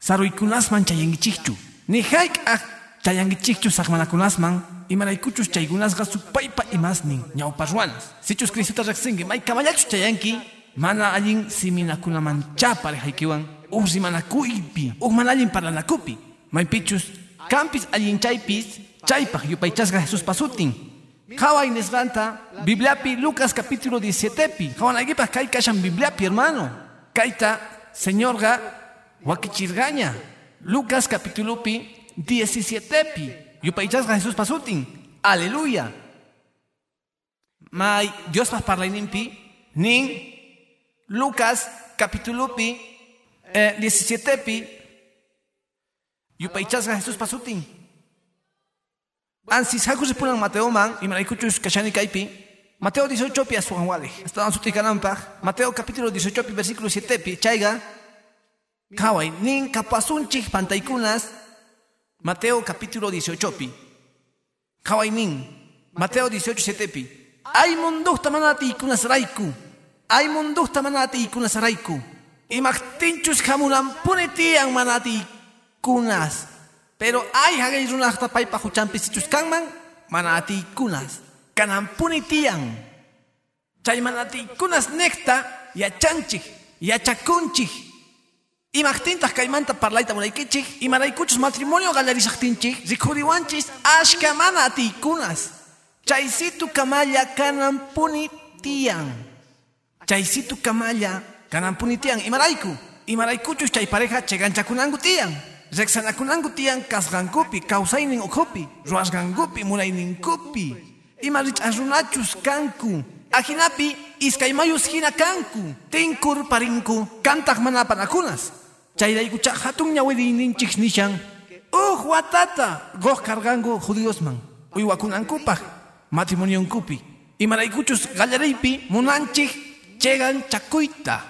saruykunasman chayankichikchu ni hayk'aj chayankichikchu saqmanakunasman imaraykuchus chaykunasqa supaypa imasnin ñawpa ruwanas sichus Cristuta riqsinki may kamallachu chayanki. Mana allin siminakunamanchapa rihaykiwan uj rimanakuypi uj mana allin parlanakupi maypichus Campis allinchaypis chaypaj yupaychasqa Jesús pasutin. Hawai nesganta Bibliapi Lucas capítulo 17 pi. Hawanaypaj kay kashan Bibliapi hermano. Kaita señorga wakichirgaña. Lucas capítulo pi 17 pi. Yupaychasqa Jesús pasutin. Aleluya. May Dios pas parlayninpi nin Lucas capítulo pi eh, 17 pi Yupaychasqa Jesús pasutin. Ansis hakus punan Mateo man y maraikuchus kashani kaipi. Mateo 18 pi asuan wale. Estaban sutikanampa. Mateo capítulo 18 pi versículo 7 pi. Chaiga. Kawai nin kapasunchik pantaikunas. Mateo capítulo 18 pi. Kawai nin. Mateo 18 7 pi. Ay munduhta manati ikunas raiku. Ay munduhta manati ikunas raiku. Imaktinchus hamunan punitian manati kunas. Pero ay hagay runakta pay pahuchampi si kanman manati kunas. Kanan puni tiang, kanampuni tiyan. kunas nekta Y yachakunchik. Imaqtintaq mulai parlayta y imaraykuchus matrimonio galarisaqtinchik, rikhuriwanchis ashka mana atiykunas. Chaysitu kamalla kanampuni tiang, Chaysitu kamalla kanampuni tiyan. Imarayku, imaraykuchus chay pareja cheganchakunangu tiyan. Reksanakunangu tiyan kasqankupi, kopi mulai ruasqankupi, munayninkupi. Ima rich'asrunachus kanku. Ajinapi iskaymayus hina kanku. Tinkur parinku, kantaq mana panakunas. Chayraykucha hatun ñawiriyninchik nishan. Uj watata, goh kargangu judíosman. Uywakunankupaj, matrimonionkupi. Imaraykuchus gallaraypi munanchik chegan chakuyta.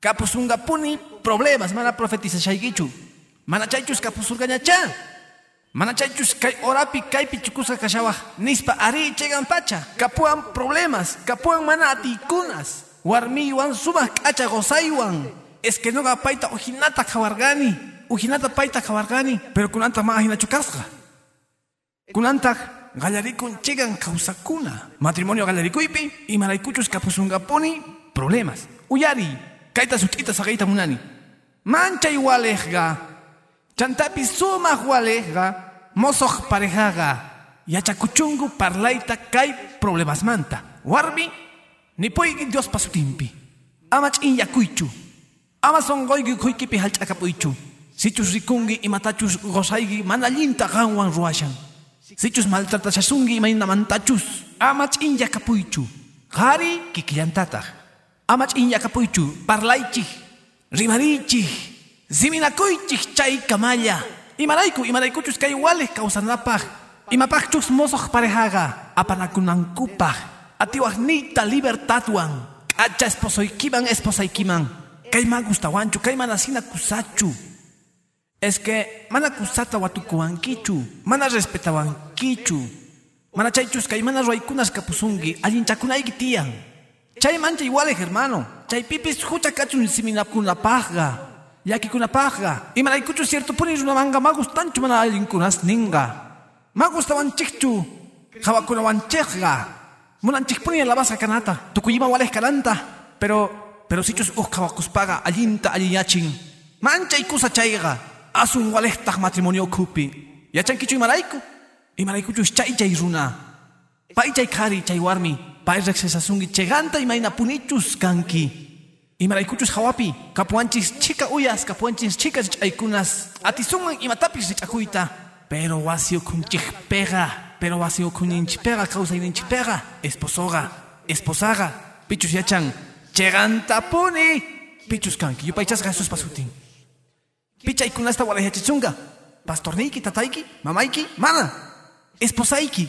Kapusungapuni problemas mana profetizashaykichu. Mana chaychus kapusurgañacha. Mana chaychus kay orapi kaypi chukusa kashawa. Nispa ari chegan pacha. Kapuan problemas. Kapuan mana atikunas. Warmiwan sumas kacha gozaywan. Es que no paita ujinata kawargani. Ujinata paita kawargani. Pero kunanta ma ajina chukasqa. Kunanta gallarikun chegan kausakuna. Matrimonio gallarikuypi. Y maraykuchus kapusungapuni problemas. Uyari. Kaita sutita sagaita munani. Mancha igualejga. Chantapi suma hualeja, mozoh parejaga, yachakuchungu parlaita kay problemas manta. Warmi, ni poigi Dios pasutimpi. Amach in yakuichu. Ama songoigi kuikipi halchakapuichu. Sichus rikungi imatachus gozaigi manalinta ganwan ruashan. Sichus maltratashasungi imaina mantachus. Amach in yakapuichu. Gari kikillantatah. Amach in yakapuichu. Parlaichi. Ziminakuychik chay kamalla, Imaraiku, imaraykuchus kay wale kawsanapaj. Imapajchus mosoq parejaga, apanakunankupaj. Atiwajnita libertadwan. Acha esposoykiman esposaykiman. Kay ma gustawanchu, kay manasina kusachu. Es que mana kusata watukuwankichu, mana respetawankichu. Mana chaychus kay mana ruaykunas kapusungi, allinchakunayki tiyan. Chay mancha iguales, hermano. Chay pipis hucha kachun siminakunapajga. Yakikunapajga. Y maraykuchu cierto ponis una manga ma gustanchu mana allinkunas ninga. Ma gustawanchikchu. Jawakunawanchejga. Munanchikpuni la basa kanata. Tukuyima wales kananta. Pero, pero sichus uh kawakuspaga allinta allinyachin. Mancha y kusa chayga. Asun walestaj matrimonio kupi. Yachankichu imarayku. Imaraykuchu chay chay runa. Pai chay kari chay warmi. Pai rexesasungi cheganta y maina punichus kanki. Imaraykuchus hawapi. Kapuanchis chica uyas, kapuanchis chicas chaykunas. Atisungan imatapis richakuita. Pero wasio kunchich pega. Pero wasio kuninch pega, causa ininch pega. Esposoga, esposaga. Pichus yachan. Cheganta puni. Pichus kanki. Yupaychas gasos pasutin. Picha ikunasta walayachichunga. Pastorniki, tataiki, mamaiki, mana. Esposaiki,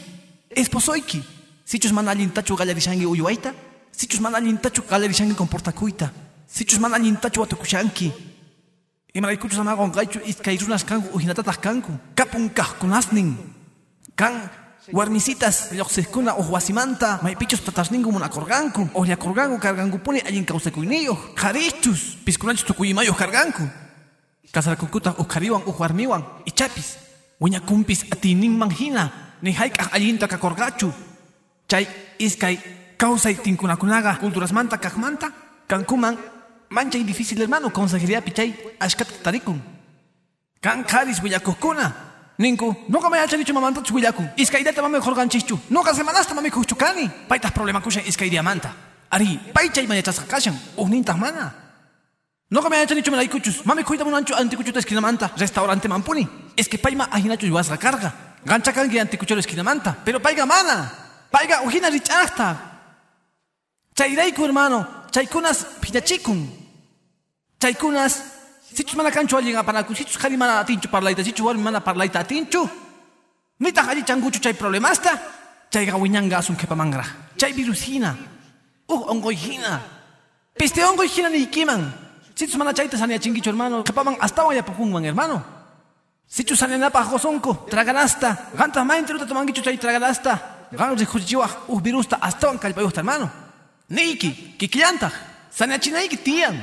esposoiki. Sichus mana allintachu gallarishangi uyuaita. Sichus mana allintachu gallarishangi comportakuita. Sichus mana allintachu watukushanki. Imaraykuchus amagon gaichu iskay runas kanku ujinatataq kanku. Kapun kahkunasnin. Kan warmisitas lloqsiskuna uj wasimanta maypichus tatasninku munakurqanku ullakurqanku karqankupuni allin kawsakuyniyuq qharichus piskunanchus tukuyimayuq karqanku kasarakukuta uj qhariwan uj warmiwan ichapis wiñakumpis atininman hina ni hayk'aq allinta kakurqachu chay iskay kawsay tinkunakunaqa culturasmanta kaqmanta kankuman manchay difícil hermano. Consejeriapi chay ashkata tarikun kan qharis willakuqkuna ninku noqa mayachanichu mamantachus willaku iskaydata mami jorqanchikchu noqa semanasta mami kuqchu kani paytaq problemakushan iskaydiyamanta ari pay chay mayachasqa kashan uqnintaq mana noqa mayachanichu milaykuchus mami kuyta munanchu antikuchuta esquinamanta restaurante mampuni. Es que payma ajinachu yuwasqa karqa qancha kanki antikuchero esquinamanta pero payqa mana payqa ujina rich'aqta chayrayku hermano chaykunas phiñachikun chaykunas sichus mana kanchu allin apanaku sichus qhari mana atinchu parlayta sichus warmi mana parlayta atinchu nitaq alli chankuchu chay problemasta chayqa wiñanga asun qhipamanraq chay virus hina uj onqoy hina piste onqoy hina niykiman sichus mana chayta saneachinkichu hermano qhipaman astawan yapukunman hermano. Sichus saneanapaq qosunku traganasta qantaq mayintiruta tomankichu chay traganasta qan riqhuchichiwaq uj virusta astawan kallpayuqta hermano niyki kikllantaq saneachinayki tiyan.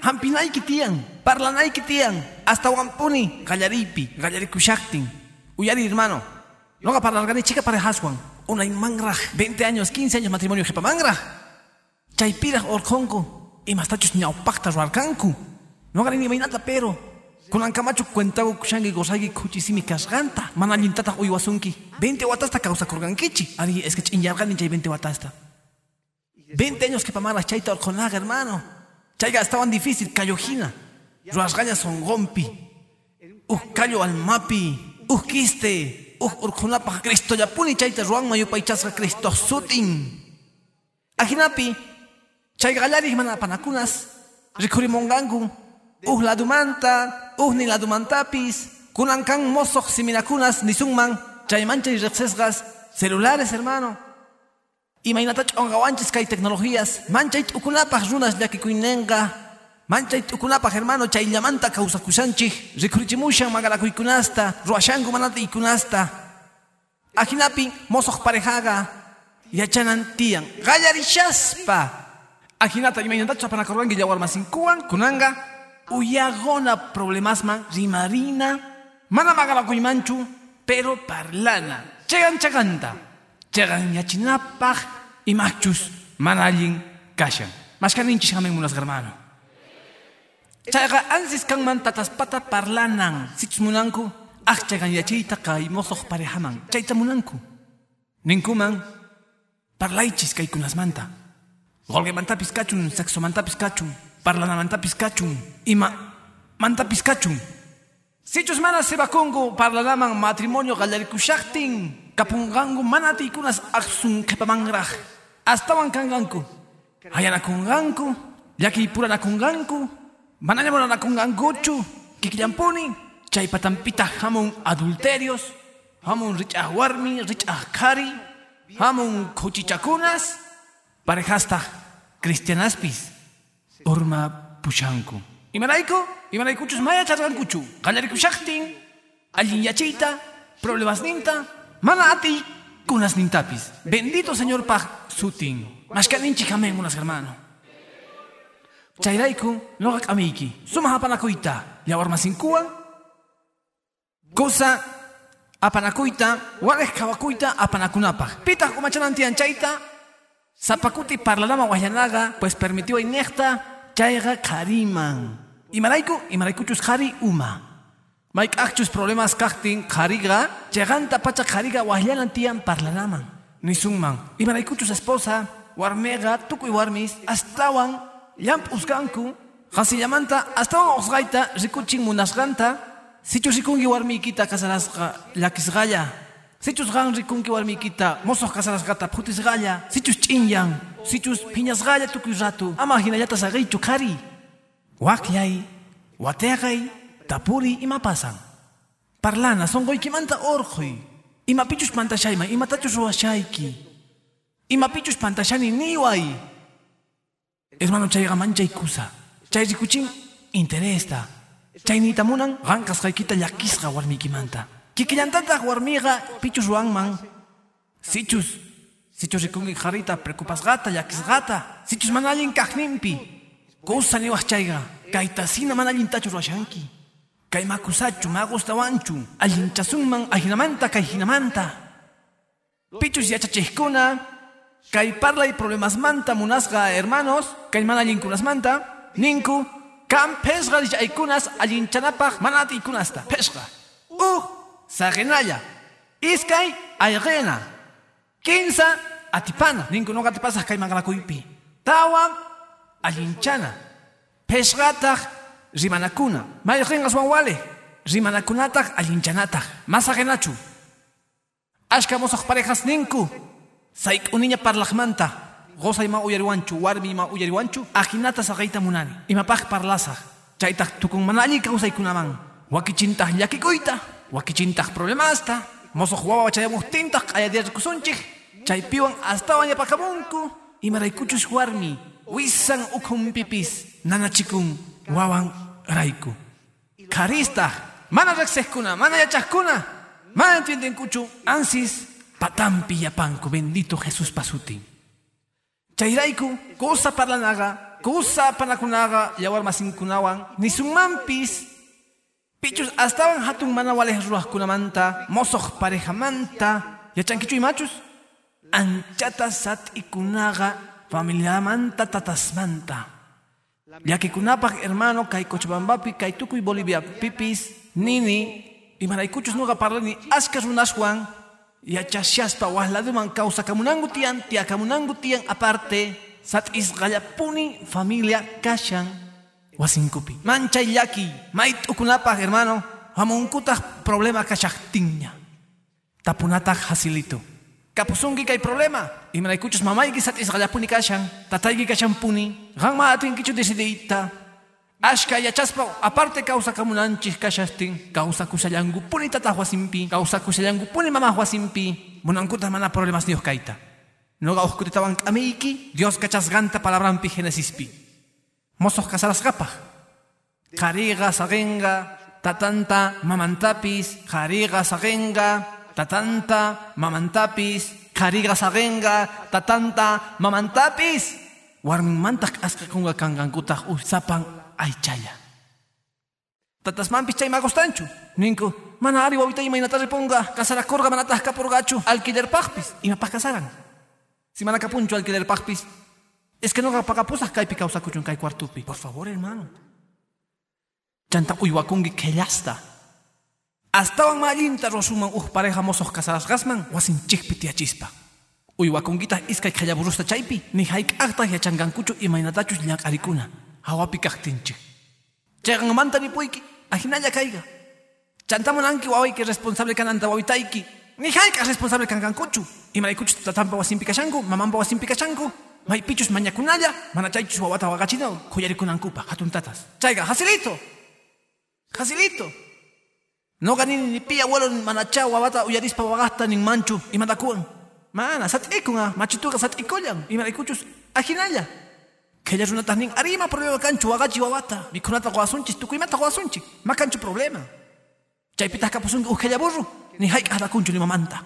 Hampinayki tiyan. Parlanayki tiyan. Hasta wampuni qallariypi qallarikushaqtin uyari hermano. Noqa parlarqani chica parejaswan unay manraj 20 años 15 años matrimonio qhipamanraj chaypiraj orqonku imastachus ñawpaqta ruwarqanku noqani nimaynata pero kunankamachu cuentaku kushanki gozayki khuchisimi kasqanta mana allintataq uywasunki 20 watasta kawsakurqankichi ari es que ch'inyarqani chay 20 watasta 20 años que pamaras chayta orqonaqa hermano. Chayqa estaban difícil. Kallojina ruwasqaña sonqonpi uj kallo almapi. Uj kiste uj urqunapaq cristollapuni chayta ruwanman yupaychasqa cristo sutin. Ajinapi chay qallarij mana apanakunas rikhurimunqanku uj ladumanta. Uj ni ladumantapis. Kunan kan mosoq siminakunas nisunman chaymanchay riqsisqas celulares hermano imaynata ch'onqawanchis kay tecnologías manchay t'ukunapaq runas llakikuynenqa manchay t'ukunapaq hermano chayllamanta kawsakushanchik. Rikhurichimushan maqarakuykunasta ruwashanku manata ikunasta ajinapi mosoq parejaqa yachanan tiyan. Qallarishaspa ajinata imaynatachu apanakurqanki yawarmasinkuwan kunanqa uyagona problemasman rimarina. Mana maqarakuymanchu pero parlana. Chegan chaganta chegan yachinapaq imachus mana allin kashan mashkaninchis hamen munas hermano. Chayqa ansis kanman tataspata parlanan. Sichus munanku aj chegan yachiyta kay mosoq parejaman. Chayta munanku. Ninkuman parlaychis kaykunasmanta qolqemantapis kachun sexomantapis kachun parlanamantapis kachun ima mantapis kachun. Sichus mana sebakunku parlanaman matrimonio qallarikushaqtin kapunqanku mana atiykunas aqsun qhipamanraq astawan kanqanku hayanakunqanku llakipuranakunqanku manaña munanakunqankuchu kikllampuni Chay patampita hamun adulterios, hamun richah warmi, richah kari, hamun kuchichakunas, parejasta cristianaspis, urma pushanku. Imarayku, imaraykuchus maya chargankuchu, qallarikushaqtin, allin yachita, problemas ninta, mana ati kunas nintapis. Bendito Señor paj sutin. Mashkaninchi kamen unas hermano. Chayraiku, noga kamiki, suma hapanakuita, yawarmasinkuan, cosa apanakuita, wales kawakuita apanakunapaj. Pitah kumachanantian chayta, zapakuti parlanama wahyanaga, pues permitió inecta, chayga kariman. Imaraiku, imaraykuchus hari uma. Mike akchus problemas kaktin kariga, lleganta pacha kariga wahyanantian parlanaman. Nisungman, imaraykuchus esposa, warmega, tukuy warmis, astawan, llamp uskanku, hasillamanta, astawan osgaita, rikuchin munasganta, sichus rikungi warmikita kasarasqa llakisqalla, sichus gan rikunki warmikita mosoq kasarasqata phutisqalla, sichus ch'inyan, sichus phiñasqalla tukuy ratu, ama kari. Waklay, wateqay, tapuri ima pasan. Parlana sonqoykimanta orqoy. Ima pichus pantashayman, imatachus ruwashayki. Ima pichus pantashani niway. Hermano chayqa manchay kusa. Chay rikuchin interesta. Chay nitamunan qankasqaykita llakisqa warmiykimanta. Kikillantataq warmiqa pichus ruwanman. Sichus. Sichus rikunki qarita preocupasqata, llakisqata. Sichus mana allin kaqninpi. Kusa niwaq chayqa. Kaytasina mana allintachu ruwashanki. Kay magustawanchu. Allinchasunman ahinamanta kay hinamanta. Pichus yachachikuna, kay parlay problemas manta munasqa hermanos, kay mana allinkunas manta, ninku, kan pesqa richaykunas allinchanapaq mana atiykunasta, pesqa. Uh, sagenalla, iskay ayrena, kinsa atipana, ninku no atipasaq kay manganakuypi. Tawa allinchana, pesqataq rimanakuna, mayqinqas wanwale, rimanakunataq allinchanataq, masagenachu. Ashka mosoq parejas ninku, Saik uniña parlaqmanta, gozay ma uyariwanchu, warmi ma uyariwanchu, ajinata saqayta munani. Imapaq parlasaq, chaytaq tukun mana alli kawsaykunaman. Wakichintaq llakikuyta, wakichintaq problemasta, mosoq wawa chayamuqtintaq ayadiyarkusunchik, chaypiwan astawan yapakamunku, imaraykuchus warmi, wisan ukhunpipis, nanachikun wawan rayku. Karistaq, mana reqsejkuna, mana yachaqkuna, mana entiendenkuchu, ansis, patampi yapanku, bendito Jesús pasutin. Chayraiku, cosa parlanaga, cosa panakunaga, yawar masinkunawan, ni sumampis, pichus astawan hatun mana waleh ruah kunamanta, mosoh parejamanta, yachankichu imachus, anchata sat ikunaga, familiamanta tatasmanta. Yakikunapaq hermano kay Cochabambapi kay tukuy Bolivia pipis nini imaraykuchus nuqa parlani ashka runaswan yachashaspa wahladuman kawsakamunangu tiyan tiyakamunangu tiyan aparte sat isqallapuni familia kashan wasinkupi manchay llaki may t'ukunapaq hermano hamunkutaq problema kashaqtinña tapunataq hasilito kapusunki kay problema. Imaraykuchus mamayki sat isqallapuni kashan tatayki kashanpuni qanma atinkichu decidiyta ashka yachaspa aparte kawsakamunanchik kashastin kawsakushallangupuni tataq wasinpi kawsakushallangupuni mamaq wasinpi munankutaq mana problemas niyuq kayta noqa uqkutitawan k'amiyki Dios kachasqanta palabranpi Genesispi mosoq kasarasqapaq qariqa saqenqa tatanta mamantapis. Qariqa saqenqa tatanta mamantapis qariqa saqenqa tatanta mamantapis. Warminmantaq asqakunqa kanqankutaq usapan aychalla tatasmanpis chay magostanchu ninku mana ari wawita imaynata ripunqa kasarakurqa manataq kapurqachu alquilerpaqpis imapaq kasaran si mana kapunchu alquilerpaqpis es que noqa paqapusaq kaypi kawsakuchun kay cuartupi por favor hermano. Chanta uywakunki qillasta astawan mallinta rosuman uj pareja mosoq kasarasqasman wasinchikpi tiyachispa uywakunkitaq iskay qhillaburusta chaypi. Ni hayk'aqtaq yachankankuchu imaynatachus llaq'arikuna hawapi kaqtinchik chayqanmanta nipuyki ajinalla kayqa chantamunanki wawayki responsable kananta wawitayki ni hayk'aq responsable kankankuchu imaraykuchus tatanpa wasinpi kashanku mamanpa wasinpi kashanku. Maypichus mañakunalla mana chaychus wawata waqachinaw kuyarikunankupa hatun tatas. Chayqa hasilito. Hasilito No ganin ni pilla abuelo ni manacha wabata uyarispa wagasta nin manchu y mandakuan. Mana, sat ikunga, machituga sat ikoyan, y marikuchus ajinalla. Que ella runata nin arima problema canchu wagachi wabata, mikunata guasunchis, tukuimata guasunchi, ma canchu problema. Chaypitas kapusunga ujkella burru, ni haik kunchu ni mamanta.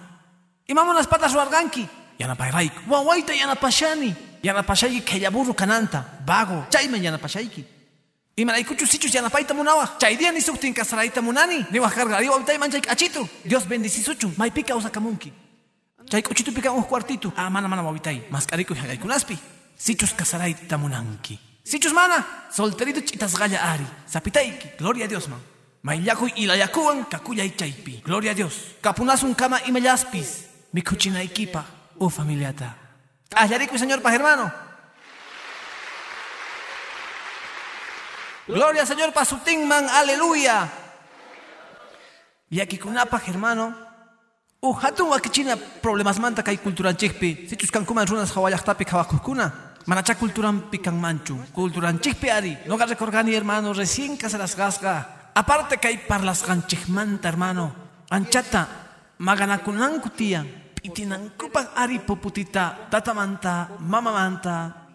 Y mamo las patas ruarganki, yana payraik, wawaita yana pashani, yana pashayki kella burru kananta, vago, chayman yana malaikuchu sichus yana paita munawa, chay día ni suktin kasaraita munani, ni wajarga, diwa utay manchay achitu, Dios bendicisuchu, maipika usakamunki. Chay kuchitu pika un cuartito, ah mana mana wawitay, mascarico y hagaykunaspi, sichus kasaraita munanki. Sichus mana, solterito chitas galla ari, sapitaiki, gloria a Dios man. Maillaku y la yakuan kakuya y chaipi. Gloria a Dios. Kapunasun kama y mellaspis. Mi cuchina equipa. Oh familiata. Ayarico señor pa hermano. Gloria señor pa sutingman. Aleluya. Y aquí kunapa hermano. Uh, hatun wakichina problemas manta kai kulturan chikpi. Si chus kankuman runas hawayaktapi kawakukuna. Manacha culturan pikan manchu. Culturan chikpi ari. No ga recorgani hermano. Recién casaras gasga. Aparte hay parlas ganchigmanta, hermano. Anchata, maganakunanku tiyan. Pitinankupak ari poputita, tatamanta, mamamanta.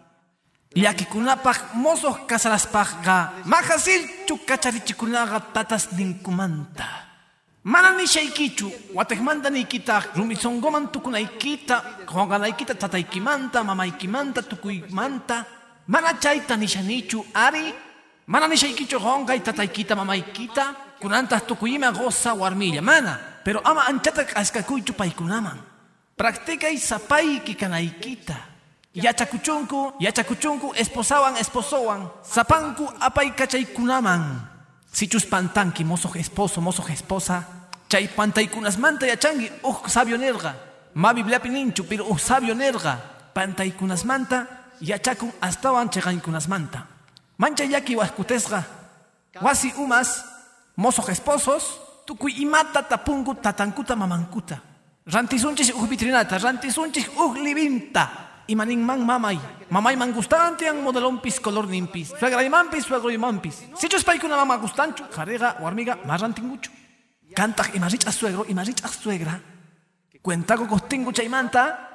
Yakikunapak mozoh kasaraspaj ga. Mahasil chukacharichikunaga tatas ninkumanta. Mana ni shaykichu, watekmanta nikita, rumisongoman tukunaykita, honganaykita tataykimanta, mamaykimanta, tukuymanta. Mana chayta nishanichu ari, Mana ni shaykichu honga y tataykita mamaykita kunantas tukuyima goza warmilla mana pero ama anchata askakuychu paykunaman practicay sapayki kanaykita yachakuchunku yachakuchunku esposawan esposowan sapanku apay kachaykunaman sichus pantanki mozo esposo mozo esposa chay pantaykunasmanta yachangi uj sabio nerga ma bibliapi pero uj sabio nerga pantaykunasmanta yachakun astawan cheqankunasmanta Mancha yaki waskutesga. Wasi umas, mozos esposos, tukuy imata tapungu tatankuta mamankuta. Rantisunchis uj vitrinata, rantisunchis uj libinta. Imanin man mamay. Mamay man gustante ang modelompis color nimpis. Suegra imampis, suegro imampis. Sichos paikuna mama gustanchu, jarega o armiga, más rantingucho. Cantaj imarich a suegro, imarich a suegra. Cuentago costingu chaimanta.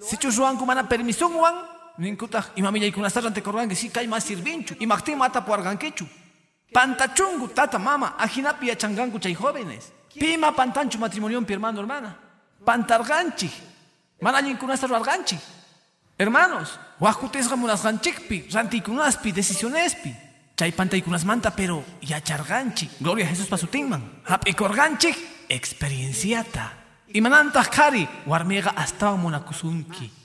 Sichos ruanku mana permisión wan, ninkutaj imamilla ikunastaran tekorganki si kay mas sirvinchu imaqtin mata puargankichu pantachungu tata mama ajinapi yachanganku chay jóvenes pima pantanchu matrimonio pi hermano hermana pantarganchi mana allinkunasta ruarganchi hermanos wakutisqa munasqanchikpi rantikunaspi decisionespi chay pantaykunasmanta pero yacharganchi gloria a Jesús pasutinman hap'ikurganchik experienciata imanantaq kari warmiqa astawan munakusunki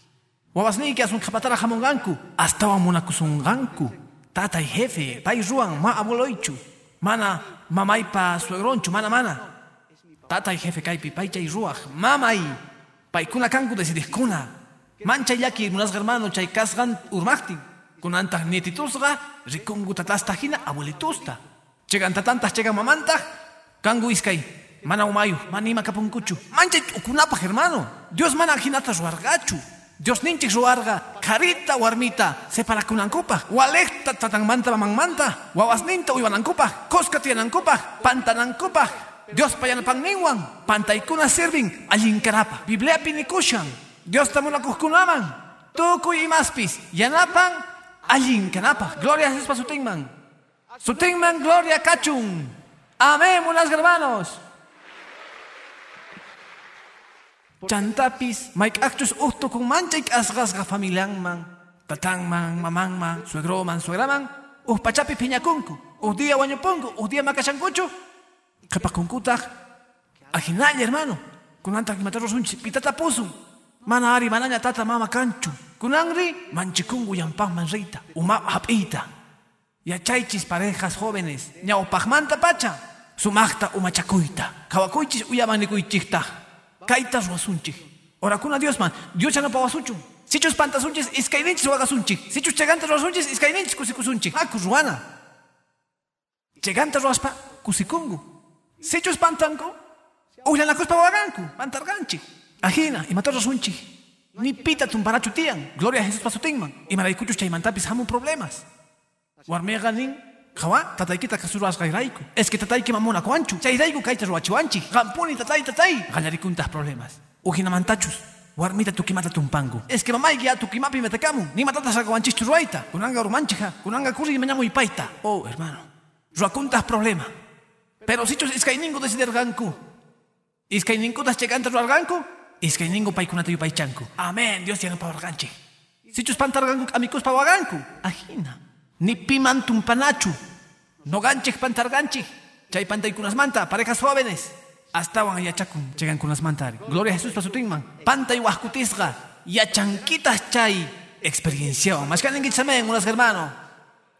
Wawasniki asun kapatara hamonganku, astawan munakusunganku. Tatay jefe, pay ruan, ma abueloichu. Mana mamaypa suegronchu, mana mana. Tatay jefe kaypi, pay chay ruaj, mamay. Paykuna kanku desidijkuna. Mancha yaki munas hermano chay kasgan urmachtin. Kunantah nietitusga, rikungu tatastajina abuelitusta. Chegan tatantah, chegan mamantah, kangu iskay. Mana umayu, manima kapunkuchu. Mancha ukunapaj hermano. Dios mana jinata ruargachu. Dios ninchik ruarga, carita warmita, separa kunankupa, walekta tatangmanta mamangmanta, wawasninta uywanankupa, koska tiyanankupa, pantanankupa, Dios payanapang niwan, pantaykuna sirvin, allinkarapa, Biblia pinikushan, Dios tamunakuhkunaman, tukuy imaspis, yanapan, allinkanapa, gloria a Jesús pasutingman, sutingman gloria kachun, amén, unas hermanos. Chantapis, maik actus uhto kung manchaik asgasga familiangman, tatangman, mamangman, suegroman, suegraman, uh pachapi piñakunku, uh día wañupunku, uh día makashankuchu, kapakunkutak, ajinaya hermano, kunantak mataros unchi, pitata pusu, mana ari mananya tata mama kanchu, kunangri, manchikungu yampang manrita, uma hapita, yachaychis parejas jóvenes, ñaupajmanta pacha, sumachta umachakuita, kawakuychis uyamanikuichikta, kaitas ruasunchik. Orakuna Dios man, Dios ya no pawasuchu. Sichus pantasunchis iskaininchis wagasunchik. Sichus chegantas ruasunchis iskaininchis kusikusunchik. Ah, kuruana. Chegantas ruaspa kusikungu. Sichus pantanko, ullanakuspa waganku, pantarganchik. Ajina, y matar ruasunchik. Ni pita tumparachu tian. Gloria a Jesús pasutingman. Y maraikuchus chaymantapis hamun problemas. Warmega nin, Jawa, tataykita kasurasqayrayku. Es que tatayki mamuna kuanchu. Chayrayku kayta ruwachiwanchik. Qampuni tatay tatay. Qallarikuntas problemas. Ujinamantachus. Warmita tukimata tumpangu. Es que mamayki ya tukimapi metakamu. Ni matatas rakawanchichu ruwaita. Kunanga urmanchija. Kunanga kuri mañamu ipaita. Oh, hermano. Ruakuntas problema. Pero si chus iskayningu desiderganku. Iskayningu das cheganta ruarganku. Iskayningu paikunata yupaichanku. Amén. Dios tiene pawarganchik. Si chus pantarganku amikus pawaganku. Ajina. Ni piman tumpanachu. No ganchik pantarganchik. Chay pantaykunas manta. Parejas jóvenes. Astawan yachakun. Chegan kunas mantari. Gloria a Jesús pasutinman. Pantay wahkutisga. Yachanquitas chay. Experiencia. Mashkaningi chamen unas hermano.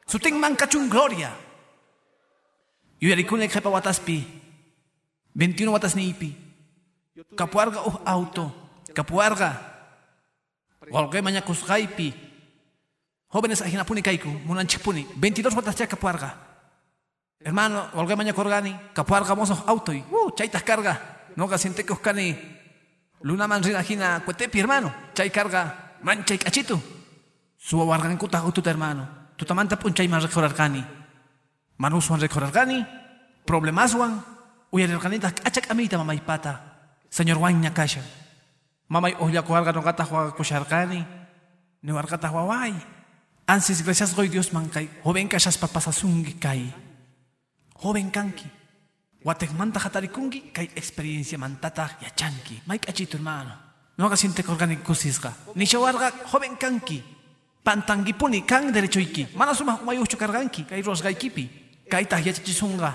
Sutinman kachun gloria. Yuyarikune jepa wataspi. 21 watas niipi. Kapuarga uh auto. Kapuarga. Golge maña kusgaipi. Jóvenes ajinapuni kaiku, munanchipuni. 22 watas ya kapuarga. Hermano, golge maña korgani. Kapuarga mozo auto y uh, chaitas carga. No gasinte kani. Luna man rinajina cuetepi, hermano. Chay carga. Mancha y cachito. Suwa wargan kuta auto hermano. Tutamanta punchay man recorargani. Manuswan recorargani. Problemaswan. Uyarerganitas achak amita mamaypata. Señor Juan Nyakasha. Mamay ohya kuarga no gata huaga kushargani. Ni wargata huawai. Ansis gracias goy Dios mankay. Joven kashas papasasungi kai. Joven kanki. Watek manta hatarikungi kay experiencia mantata yachanki. Mike achito hermano. No hagas siente organic kusisga. Ni shawarga joven kanki. Pantangipuni kan derechoiki. Mana suma umayuchu karganki. Kay rosgaikipi. Kay tahyachichisunga.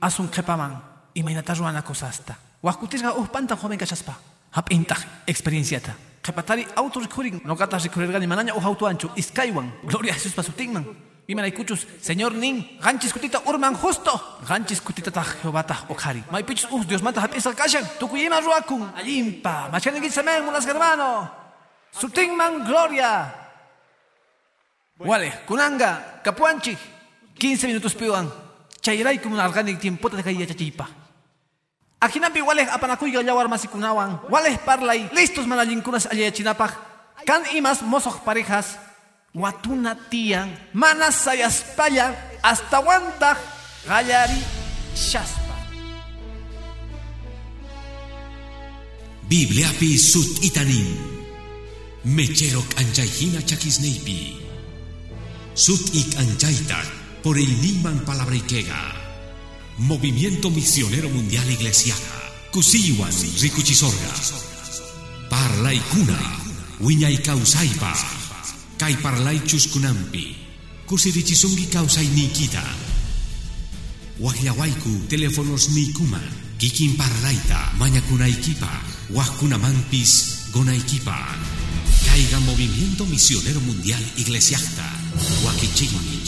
Asun kepaman. Imaynata ruana kosasta. Wakutisga uh pantan joven kashaspa. Hap intah experienciata. Kepatari auto recurring. No gata recurrirgani manaña auto ancho. Iskaiwan. Gloria a Jesús pasutingman. Imanay kuchus, Señor nin, ganchis kutita urman justo. Ganchis kutita ta Jehová ta okari. May pichus uh, Dios mata hap isal kashan. Tukuyima ruakun. Alimpa. Machanigit samen, unas hermano. Sutingman gloria. Wale, kunanga, kapuanchi. 15 minutos piwan. Chayray como un organic tiempo de kaya chachipa. Akinapi wale apanakuy gallawar masikunawan. Wale parlay. Listos manalinkunas ayachinapaj. Kan imas mosok parejas. Watuna tian. Manas sayaspaya. Hasta wanta. Gallari shaspa. Biblia pi sut itanim. Mecherok anjaihina chakisneipi. Sut ik anjaita por el Niman Palabrikega. Movimiento Misionero Mundial Iglesiaja. Kusiwan Rikuchisorga. Parlay kuna. Wiñay kausaipa. Kay parlay chuskunampi. Kusirichisungi kausay nikita. Wahyawaiku teléfonos nikuman. Kikin parlayta mañakunaykipa. Wajkunamampis gonaykipa. Caiga Movimiento Misionero Mundial Iglesiasta. Wakichigmi.